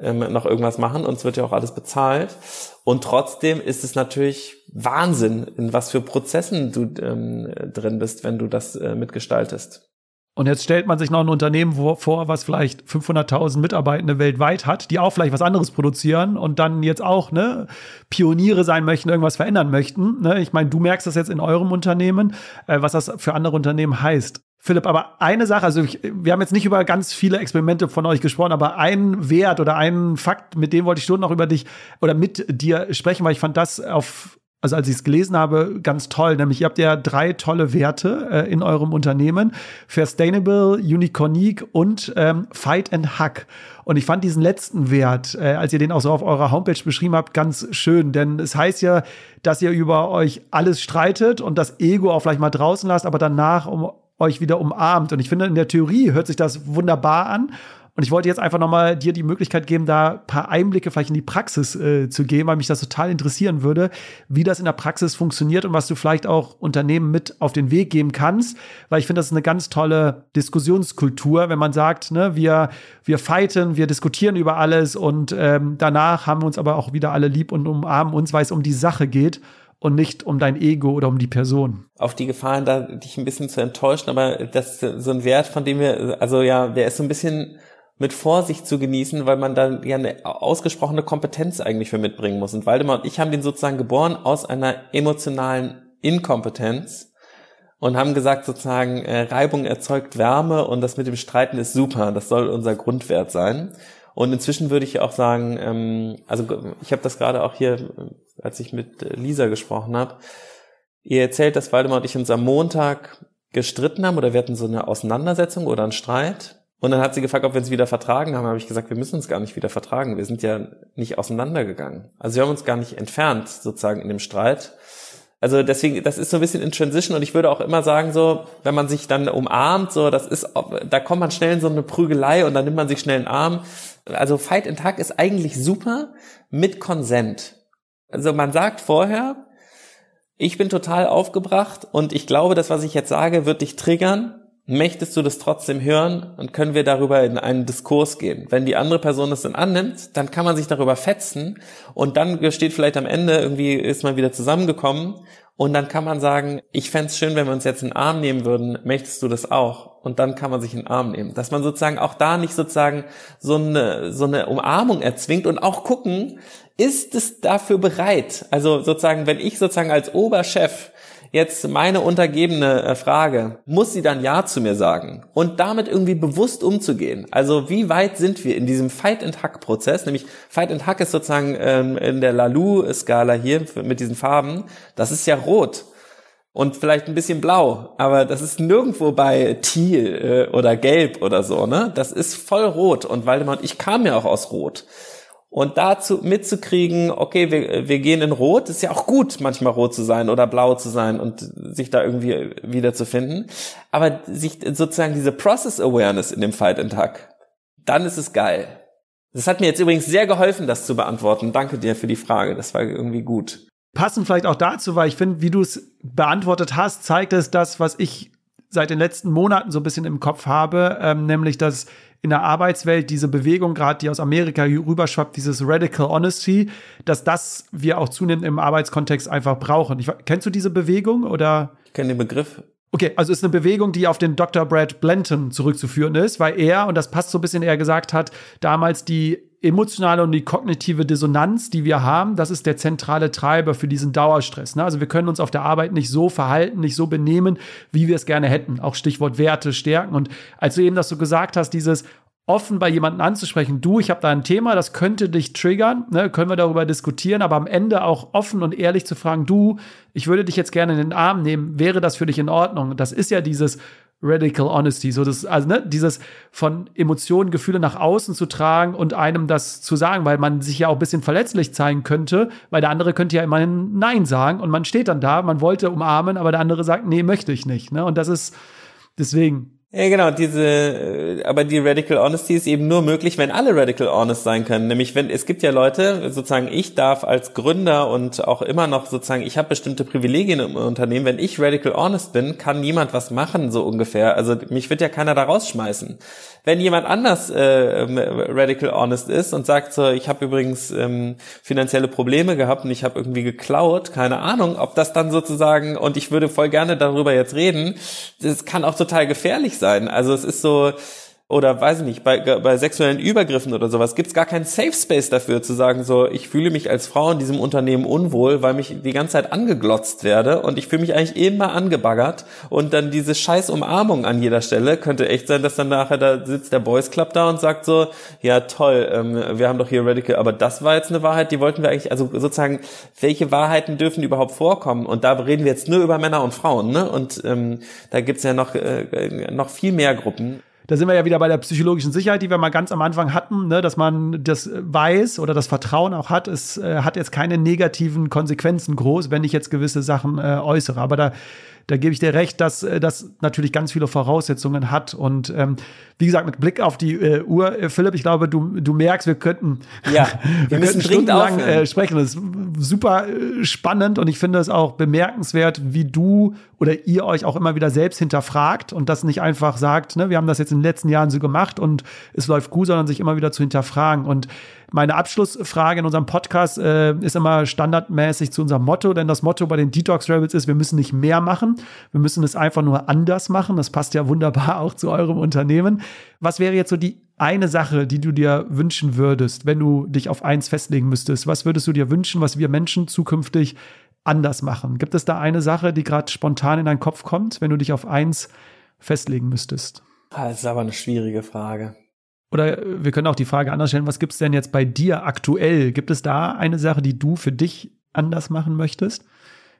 ähm, noch irgendwas machen und es wird ja auch alles bezahlt. Und trotzdem ist es natürlich Wahnsinn, in was für Prozessen du ähm, drin bist, wenn du das äh, mitgestaltest. Und jetzt stellt man sich noch ein Unternehmen vor, was vielleicht 500.000 Mitarbeitende weltweit hat, die auch vielleicht was anderes produzieren und dann jetzt auch ne, Pioniere sein möchten, irgendwas verändern möchten. Ne? Ich meine, du merkst das jetzt in eurem Unternehmen, äh, was das für andere Unternehmen heißt. Philipp, aber eine Sache, also ich, wir haben jetzt nicht über ganz viele Experimente von euch gesprochen, aber ein Wert oder ein Fakt, mit dem wollte ich schon noch über dich oder mit dir sprechen, weil ich fand das auf, also als ich es gelesen habe, ganz toll. Nämlich ihr habt ja drei tolle Werte äh, in eurem Unternehmen. Sustainable, Unicornique und ähm, Fight and Hack. Und ich fand diesen letzten Wert, äh, als ihr den auch so auf eurer Homepage beschrieben habt, ganz schön. Denn es heißt ja, dass ihr über euch alles streitet und das Ego auch vielleicht mal draußen lasst, aber danach um euch wieder umarmt. Und ich finde, in der Theorie hört sich das wunderbar an. Und ich wollte jetzt einfach nochmal dir die Möglichkeit geben, da ein paar Einblicke vielleicht in die Praxis äh, zu geben, weil mich das total interessieren würde, wie das in der Praxis funktioniert und was du vielleicht auch Unternehmen mit auf den Weg geben kannst. Weil ich finde, das ist eine ganz tolle Diskussionskultur, wenn man sagt, ne, wir, wir fighten, wir diskutieren über alles und ähm, danach haben wir uns aber auch wieder alle lieb und umarmen uns, weil es um die Sache geht und nicht um dein Ego oder um die Person. Auf die Gefahren, da dich ein bisschen zu enttäuschen, aber das ist so ein Wert, von dem wir, also ja, der ist so ein bisschen mit Vorsicht zu genießen, weil man da ja eine ausgesprochene Kompetenz eigentlich für mitbringen muss. Und Waldemar und ich haben den sozusagen geboren aus einer emotionalen Inkompetenz und haben gesagt sozusagen, äh, Reibung erzeugt Wärme und das mit dem Streiten ist super. Das soll unser Grundwert sein. Und inzwischen würde ich auch sagen, ähm, also ich habe das gerade auch hier, als ich mit Lisa gesprochen habe, ihr erzählt, dass Waldemar und ich uns am Montag gestritten haben oder wir hatten so eine Auseinandersetzung oder einen Streit. Und dann hat sie gefragt, ob wir uns wieder vertragen haben. Da habe ich gesagt, wir müssen uns gar nicht wieder vertragen. Wir sind ja nicht auseinandergegangen. Also wir haben uns gar nicht entfernt sozusagen in dem Streit. Also deswegen, das ist so ein bisschen in Transition und ich würde auch immer sagen, so, wenn man sich dann umarmt, so, das ist, da kommt man schnell in so eine Prügelei und dann nimmt man sich schnell einen Arm. Also Fight in Tag ist eigentlich super mit Konsent. Also man sagt vorher, ich bin total aufgebracht und ich glaube, das, was ich jetzt sage, wird dich triggern. Möchtest du das trotzdem hören und können wir darüber in einen Diskurs gehen? Wenn die andere Person das dann annimmt, dann kann man sich darüber fetzen und dann steht vielleicht am Ende irgendwie ist man wieder zusammengekommen und dann kann man sagen, ich fände schön, wenn wir uns jetzt in den Arm nehmen würden. Möchtest du das auch? Und dann kann man sich in den Arm nehmen. Dass man sozusagen auch da nicht sozusagen so eine, so eine Umarmung erzwingt und auch gucken, ist es dafür bereit? Also sozusagen, wenn ich sozusagen als Oberchef jetzt meine Untergebene äh, frage, muss sie dann Ja zu mir sagen und damit irgendwie bewusst umzugehen. Also wie weit sind wir in diesem Fight-and-Hack-Prozess? Nämlich Fight-and-Hack ist sozusagen ähm, in der Lalu-Skala hier mit diesen Farben, das ist ja rot und vielleicht ein bisschen blau, aber das ist nirgendwo bei Teal äh, oder Gelb oder so, ne? Das ist voll rot und Waldemar und ich kam ja auch aus Rot. Und dazu mitzukriegen, okay, wir, wir gehen in Rot, ist ja auch gut, manchmal rot zu sein oder blau zu sein und sich da irgendwie wiederzufinden. Aber sich sozusagen diese Process Awareness in dem Fight and Hack, dann ist es geil. Das hat mir jetzt übrigens sehr geholfen, das zu beantworten. Danke dir für die Frage. Das war irgendwie gut. Passend vielleicht auch dazu, weil ich finde, wie du es beantwortet hast, zeigt es das, was ich seit den letzten Monaten so ein bisschen im Kopf habe, ähm, nämlich dass in der Arbeitswelt diese Bewegung, gerade die aus Amerika rüberschwappt, dieses Radical Honesty, dass das wir auch zunehmend im Arbeitskontext einfach brauchen. Ich, kennst du diese Bewegung oder? Ich kenne den Begriff. Okay, also ist eine Bewegung, die auf den Dr. Brad Blanton zurückzuführen ist, weil er, und das passt so ein bisschen, er gesagt hat, damals die emotionale und die kognitive Dissonanz, die wir haben, das ist der zentrale Treiber für diesen Dauerstress. Ne? Also wir können uns auf der Arbeit nicht so verhalten, nicht so benehmen, wie wir es gerne hätten. Auch Stichwort Werte, Stärken. Und als du eben das so gesagt hast, dieses offen bei jemandem anzusprechen, du, ich habe da ein Thema, das könnte dich triggern, ne, können wir darüber diskutieren, aber am Ende auch offen und ehrlich zu fragen, du, ich würde dich jetzt gerne in den Arm nehmen, wäre das für dich in Ordnung? Das ist ja dieses Radical Honesty, so das, also ne, dieses von Emotionen, Gefühle nach außen zu tragen und einem das zu sagen, weil man sich ja auch ein bisschen verletzlich zeigen könnte, weil der andere könnte ja immerhin Nein sagen und man steht dann da, man wollte umarmen, aber der andere sagt, nee, möchte ich nicht, ne, und das ist deswegen ja, genau, diese, äh, aber die Radical Honesty ist eben nur möglich, wenn alle Radical Honest sein können. Nämlich, wenn, es gibt ja Leute, sozusagen, ich darf als Gründer und auch immer noch sozusagen, ich habe bestimmte Privilegien im Unternehmen. Wenn ich Radical Honest bin, kann niemand was machen, so ungefähr. Also, mich wird ja keiner da rausschmeißen. Wenn jemand anders äh, ähm, radical honest ist und sagt so, ich habe übrigens ähm, finanzielle Probleme gehabt und ich habe irgendwie geklaut, keine Ahnung, ob das dann sozusagen und ich würde voll gerne darüber jetzt reden, das kann auch total gefährlich sein. Also es ist so, oder weiß ich nicht, bei, bei sexuellen Übergriffen oder sowas gibt's gar keinen Safe Space dafür zu sagen, so ich fühle mich als Frau in diesem Unternehmen unwohl, weil mich die ganze Zeit angeglotzt werde und ich fühle mich eigentlich immer angebaggert und dann diese scheiß Umarmung an jeder Stelle könnte echt sein, dass dann nachher da sitzt der Boys Club da und sagt so, ja toll, ähm, wir haben doch hier Radical, aber das war jetzt eine Wahrheit, die wollten wir eigentlich, also sozusagen, welche Wahrheiten dürfen überhaupt vorkommen? Und da reden wir jetzt nur über Männer und Frauen, ne? Und ähm, da gibt's ja noch, äh, noch viel mehr Gruppen da sind wir ja wieder bei der psychologischen Sicherheit, die wir mal ganz am Anfang hatten, ne, dass man das weiß oder das Vertrauen auch hat. Es äh, hat jetzt keine negativen Konsequenzen groß, wenn ich jetzt gewisse Sachen äh, äußere. Aber da da gebe ich dir recht, dass äh, das natürlich ganz viele Voraussetzungen hat. Und ähm, wie gesagt, mit Blick auf die äh, Uhr, äh, Philipp, ich glaube, du, du merkst, wir könnten, ja, wir, wir könnten stundenlang äh, sprechen. Das ist super äh, spannend und ich finde es auch bemerkenswert, wie du oder ihr euch auch immer wieder selbst hinterfragt und das nicht einfach sagt, ne, wir haben das jetzt in den letzten Jahren so gemacht und es läuft gut, sondern sich immer wieder zu hinterfragen. Und meine Abschlussfrage in unserem Podcast äh, ist immer standardmäßig zu unserem Motto, denn das Motto bei den Detox Rebels ist, wir müssen nicht mehr machen, wir müssen es einfach nur anders machen. Das passt ja wunderbar auch zu eurem Unternehmen. Was wäre jetzt so die eine Sache, die du dir wünschen würdest, wenn du dich auf eins festlegen müsstest? Was würdest du dir wünschen, was wir Menschen zukünftig anders machen? Gibt es da eine Sache, die gerade spontan in deinen Kopf kommt, wenn du dich auf eins festlegen müsstest? Ah, das ist aber eine schwierige Frage. Oder äh, wir können auch die Frage anders stellen, was gibt es denn jetzt bei dir aktuell? Gibt es da eine Sache, die du für dich anders machen möchtest?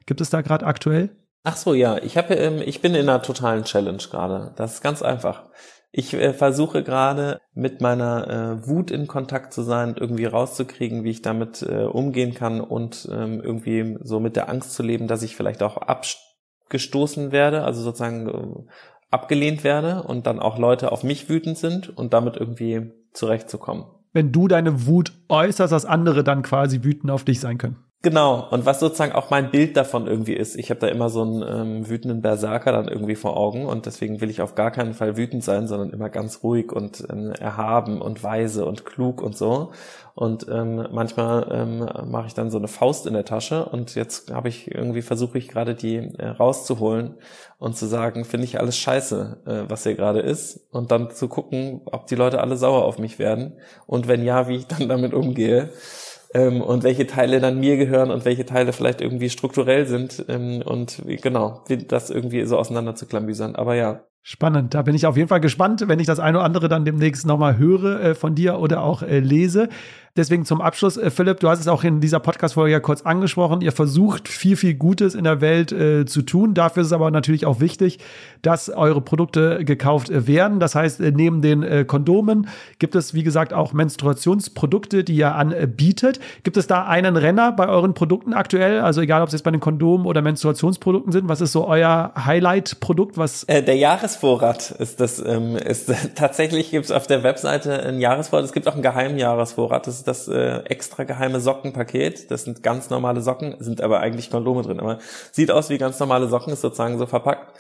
Gibt es da gerade aktuell? Ach so, ja. Ich habe, ähm, ich bin in einer totalen Challenge gerade. Das ist ganz einfach. Ich äh, versuche gerade mit meiner äh, Wut in Kontakt zu sein, irgendwie rauszukriegen, wie ich damit äh, umgehen kann und ähm, irgendwie so mit der Angst zu leben, dass ich vielleicht auch abgestoßen werde, also sozusagen äh, abgelehnt werde und dann auch Leute auf mich wütend sind und damit irgendwie zurechtzukommen. Wenn du deine Wut äußerst, dass andere dann quasi wütend auf dich sein können. Genau, und was sozusagen auch mein Bild davon irgendwie ist. Ich habe da immer so einen ähm, wütenden Berserker dann irgendwie vor Augen und deswegen will ich auf gar keinen Fall wütend sein, sondern immer ganz ruhig und ähm, erhaben und weise und klug und so. Und ähm, manchmal ähm, mache ich dann so eine Faust in der Tasche und jetzt habe ich irgendwie versuche ich gerade die äh, rauszuholen und zu sagen, finde ich alles scheiße, äh, was hier gerade ist und dann zu gucken, ob die Leute alle sauer auf mich werden und wenn ja, wie ich dann damit umgehe ähm, und welche Teile dann mir gehören und welche Teile vielleicht irgendwie strukturell sind ähm, und genau, das irgendwie so auseinander zu klamüsern. Aber ja. Spannend, da bin ich auf jeden Fall gespannt, wenn ich das eine oder andere dann demnächst nochmal höre äh, von dir oder auch äh, lese. Deswegen zum Abschluss, äh, Philipp, du hast es auch in dieser Podcast-Folge ja kurz angesprochen. Ihr versucht viel, viel Gutes in der Welt äh, zu tun. Dafür ist es aber natürlich auch wichtig, dass eure Produkte gekauft äh, werden. Das heißt, äh, neben den äh, Kondomen gibt es, wie gesagt, auch Menstruationsprodukte, die ihr anbietet. Gibt es da einen Renner bei euren Produkten aktuell? Also egal, ob es jetzt bei den Kondomen oder Menstruationsprodukten sind. Was ist so euer Highlight-Produkt? Was äh, der Jahresvorrat ist das. Ähm, ist tatsächlich gibt es auf der Webseite ein Jahresvorrat. Es gibt auch einen geheimen Jahresvorrat. Das ist das äh, extra geheime Sockenpaket. Das sind ganz normale Socken, sind aber eigentlich Kondome drin. Aber sieht aus wie ganz normale Socken, ist sozusagen so verpackt.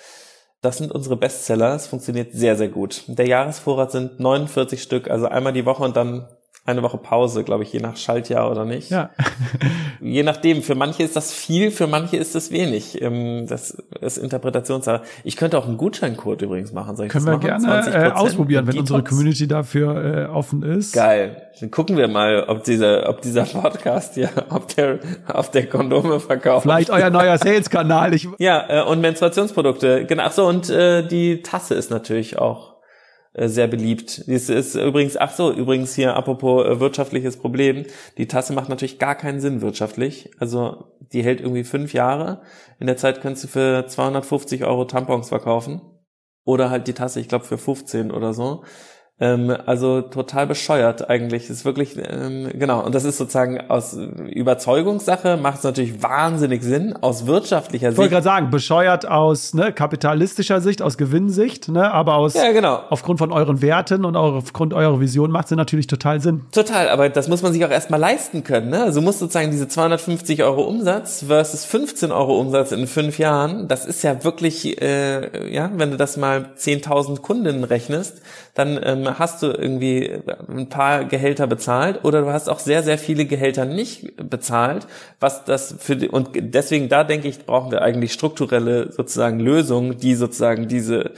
Das sind unsere Bestseller. Es funktioniert sehr, sehr gut. Der Jahresvorrat sind 49 Stück, also einmal die Woche und dann eine Woche Pause, glaube ich, je nach Schaltjahr oder nicht. Ja. je nachdem, für manche ist das viel, für manche ist es wenig. Ähm, das ist Interpretationssache. Ich könnte auch einen Gutscheincode übrigens machen. Soll ich Können das wir machen? gerne äh, ausprobieren, wenn unsere Community dafür äh, offen ist. Geil. Dann gucken wir mal, ob dieser, ob dieser Podcast ja, ob der, auf der Kondome verkauft. Vielleicht euer neuer Sales-Kanal. ja, äh, und Menstruationsprodukte. Genau. Ach so, und äh, die Tasse ist natürlich auch sehr beliebt. Es ist übrigens, ach so, übrigens hier apropos äh, wirtschaftliches Problem. Die Tasse macht natürlich gar keinen Sinn wirtschaftlich. Also die hält irgendwie fünf Jahre. In der Zeit kannst du für 250 Euro Tampons verkaufen. Oder halt die Tasse, ich glaube, für 15 oder so. Ähm, also total bescheuert eigentlich. Das ist wirklich, ähm, genau. Und das ist sozusagen aus Überzeugungssache macht es natürlich wahnsinnig Sinn. Aus wirtschaftlicher Sicht. Ich wollte gerade sagen, bescheuert aus ne, kapitalistischer Sicht, aus Gewinnsicht, ne, aber aus ja, genau. aufgrund von euren Werten und aufgrund eurer Vision macht es natürlich total Sinn. Total, aber das muss man sich auch erstmal leisten können. Ne? Also muss sozusagen diese 250 Euro Umsatz versus 15 Euro Umsatz in fünf Jahren, das ist ja wirklich, äh, ja, wenn du das mal 10.000 Kundinnen rechnest, dann ähm, hast du irgendwie ein paar Gehälter bezahlt oder du hast auch sehr, sehr viele Gehälter nicht bezahlt, was das für die, und deswegen da denke ich, brauchen wir eigentlich strukturelle sozusagen Lösungen, die sozusagen diese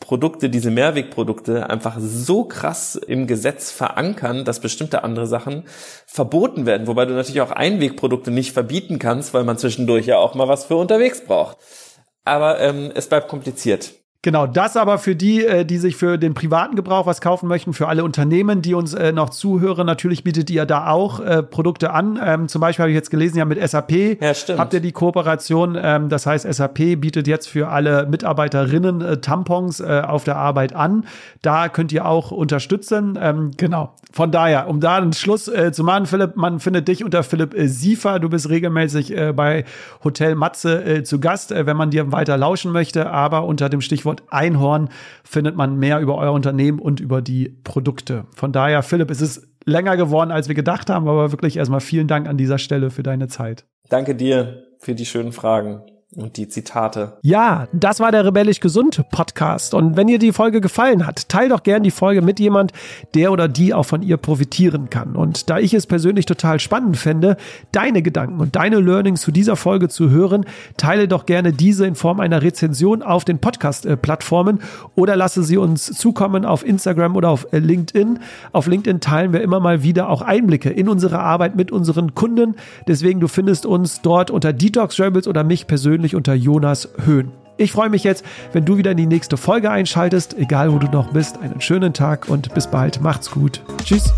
Produkte, diese Mehrwegprodukte einfach so krass im Gesetz verankern, dass bestimmte andere Sachen verboten werden, wobei du natürlich auch Einwegprodukte nicht verbieten kannst, weil man zwischendurch ja auch mal was für unterwegs braucht. Aber ähm, es bleibt kompliziert. Genau, das aber für die, äh, die sich für den privaten Gebrauch was kaufen möchten, für alle Unternehmen, die uns äh, noch zuhören. Natürlich bietet ihr da auch äh, Produkte an. Ähm, zum Beispiel habe ich jetzt gelesen, ja mit SAP ja, stimmt. habt ihr die Kooperation. Ähm, das heißt, SAP bietet jetzt für alle Mitarbeiterinnen äh, Tampons äh, auf der Arbeit an. Da könnt ihr auch unterstützen. Ähm, genau. Von daher, um da einen Schluss äh, zu machen, Philipp, man findet dich unter Philipp Siefer. Du bist regelmäßig äh, bei Hotel Matze äh, zu Gast, wenn man dir weiter lauschen möchte, aber unter dem Stichwort Stichwort Einhorn findet man mehr über euer Unternehmen und über die Produkte. Von daher, Philipp, es ist länger geworden, als wir gedacht haben, aber wirklich erstmal vielen Dank an dieser Stelle für deine Zeit. Danke dir für die schönen Fragen und die Zitate. Ja, das war der Rebellisch Gesund Podcast. Und wenn dir die Folge gefallen hat, teil doch gern die Folge mit jemand, der oder die auch von ihr profitieren kann. Und da ich es persönlich total spannend fände, deine Gedanken und deine Learnings zu dieser Folge zu hören, teile doch gerne diese in Form einer Rezension auf den Podcast-Plattformen oder lasse sie uns zukommen auf Instagram oder auf LinkedIn. Auf LinkedIn teilen wir immer mal wieder auch Einblicke in unsere Arbeit mit unseren Kunden. Deswegen, du findest uns dort unter Detox Rebels oder mich persönlich persönlich unter Jonas Höhn. Ich freue mich jetzt, wenn du wieder in die nächste Folge einschaltest, egal wo du noch bist. Einen schönen Tag und bis bald. Macht's gut. Tschüss.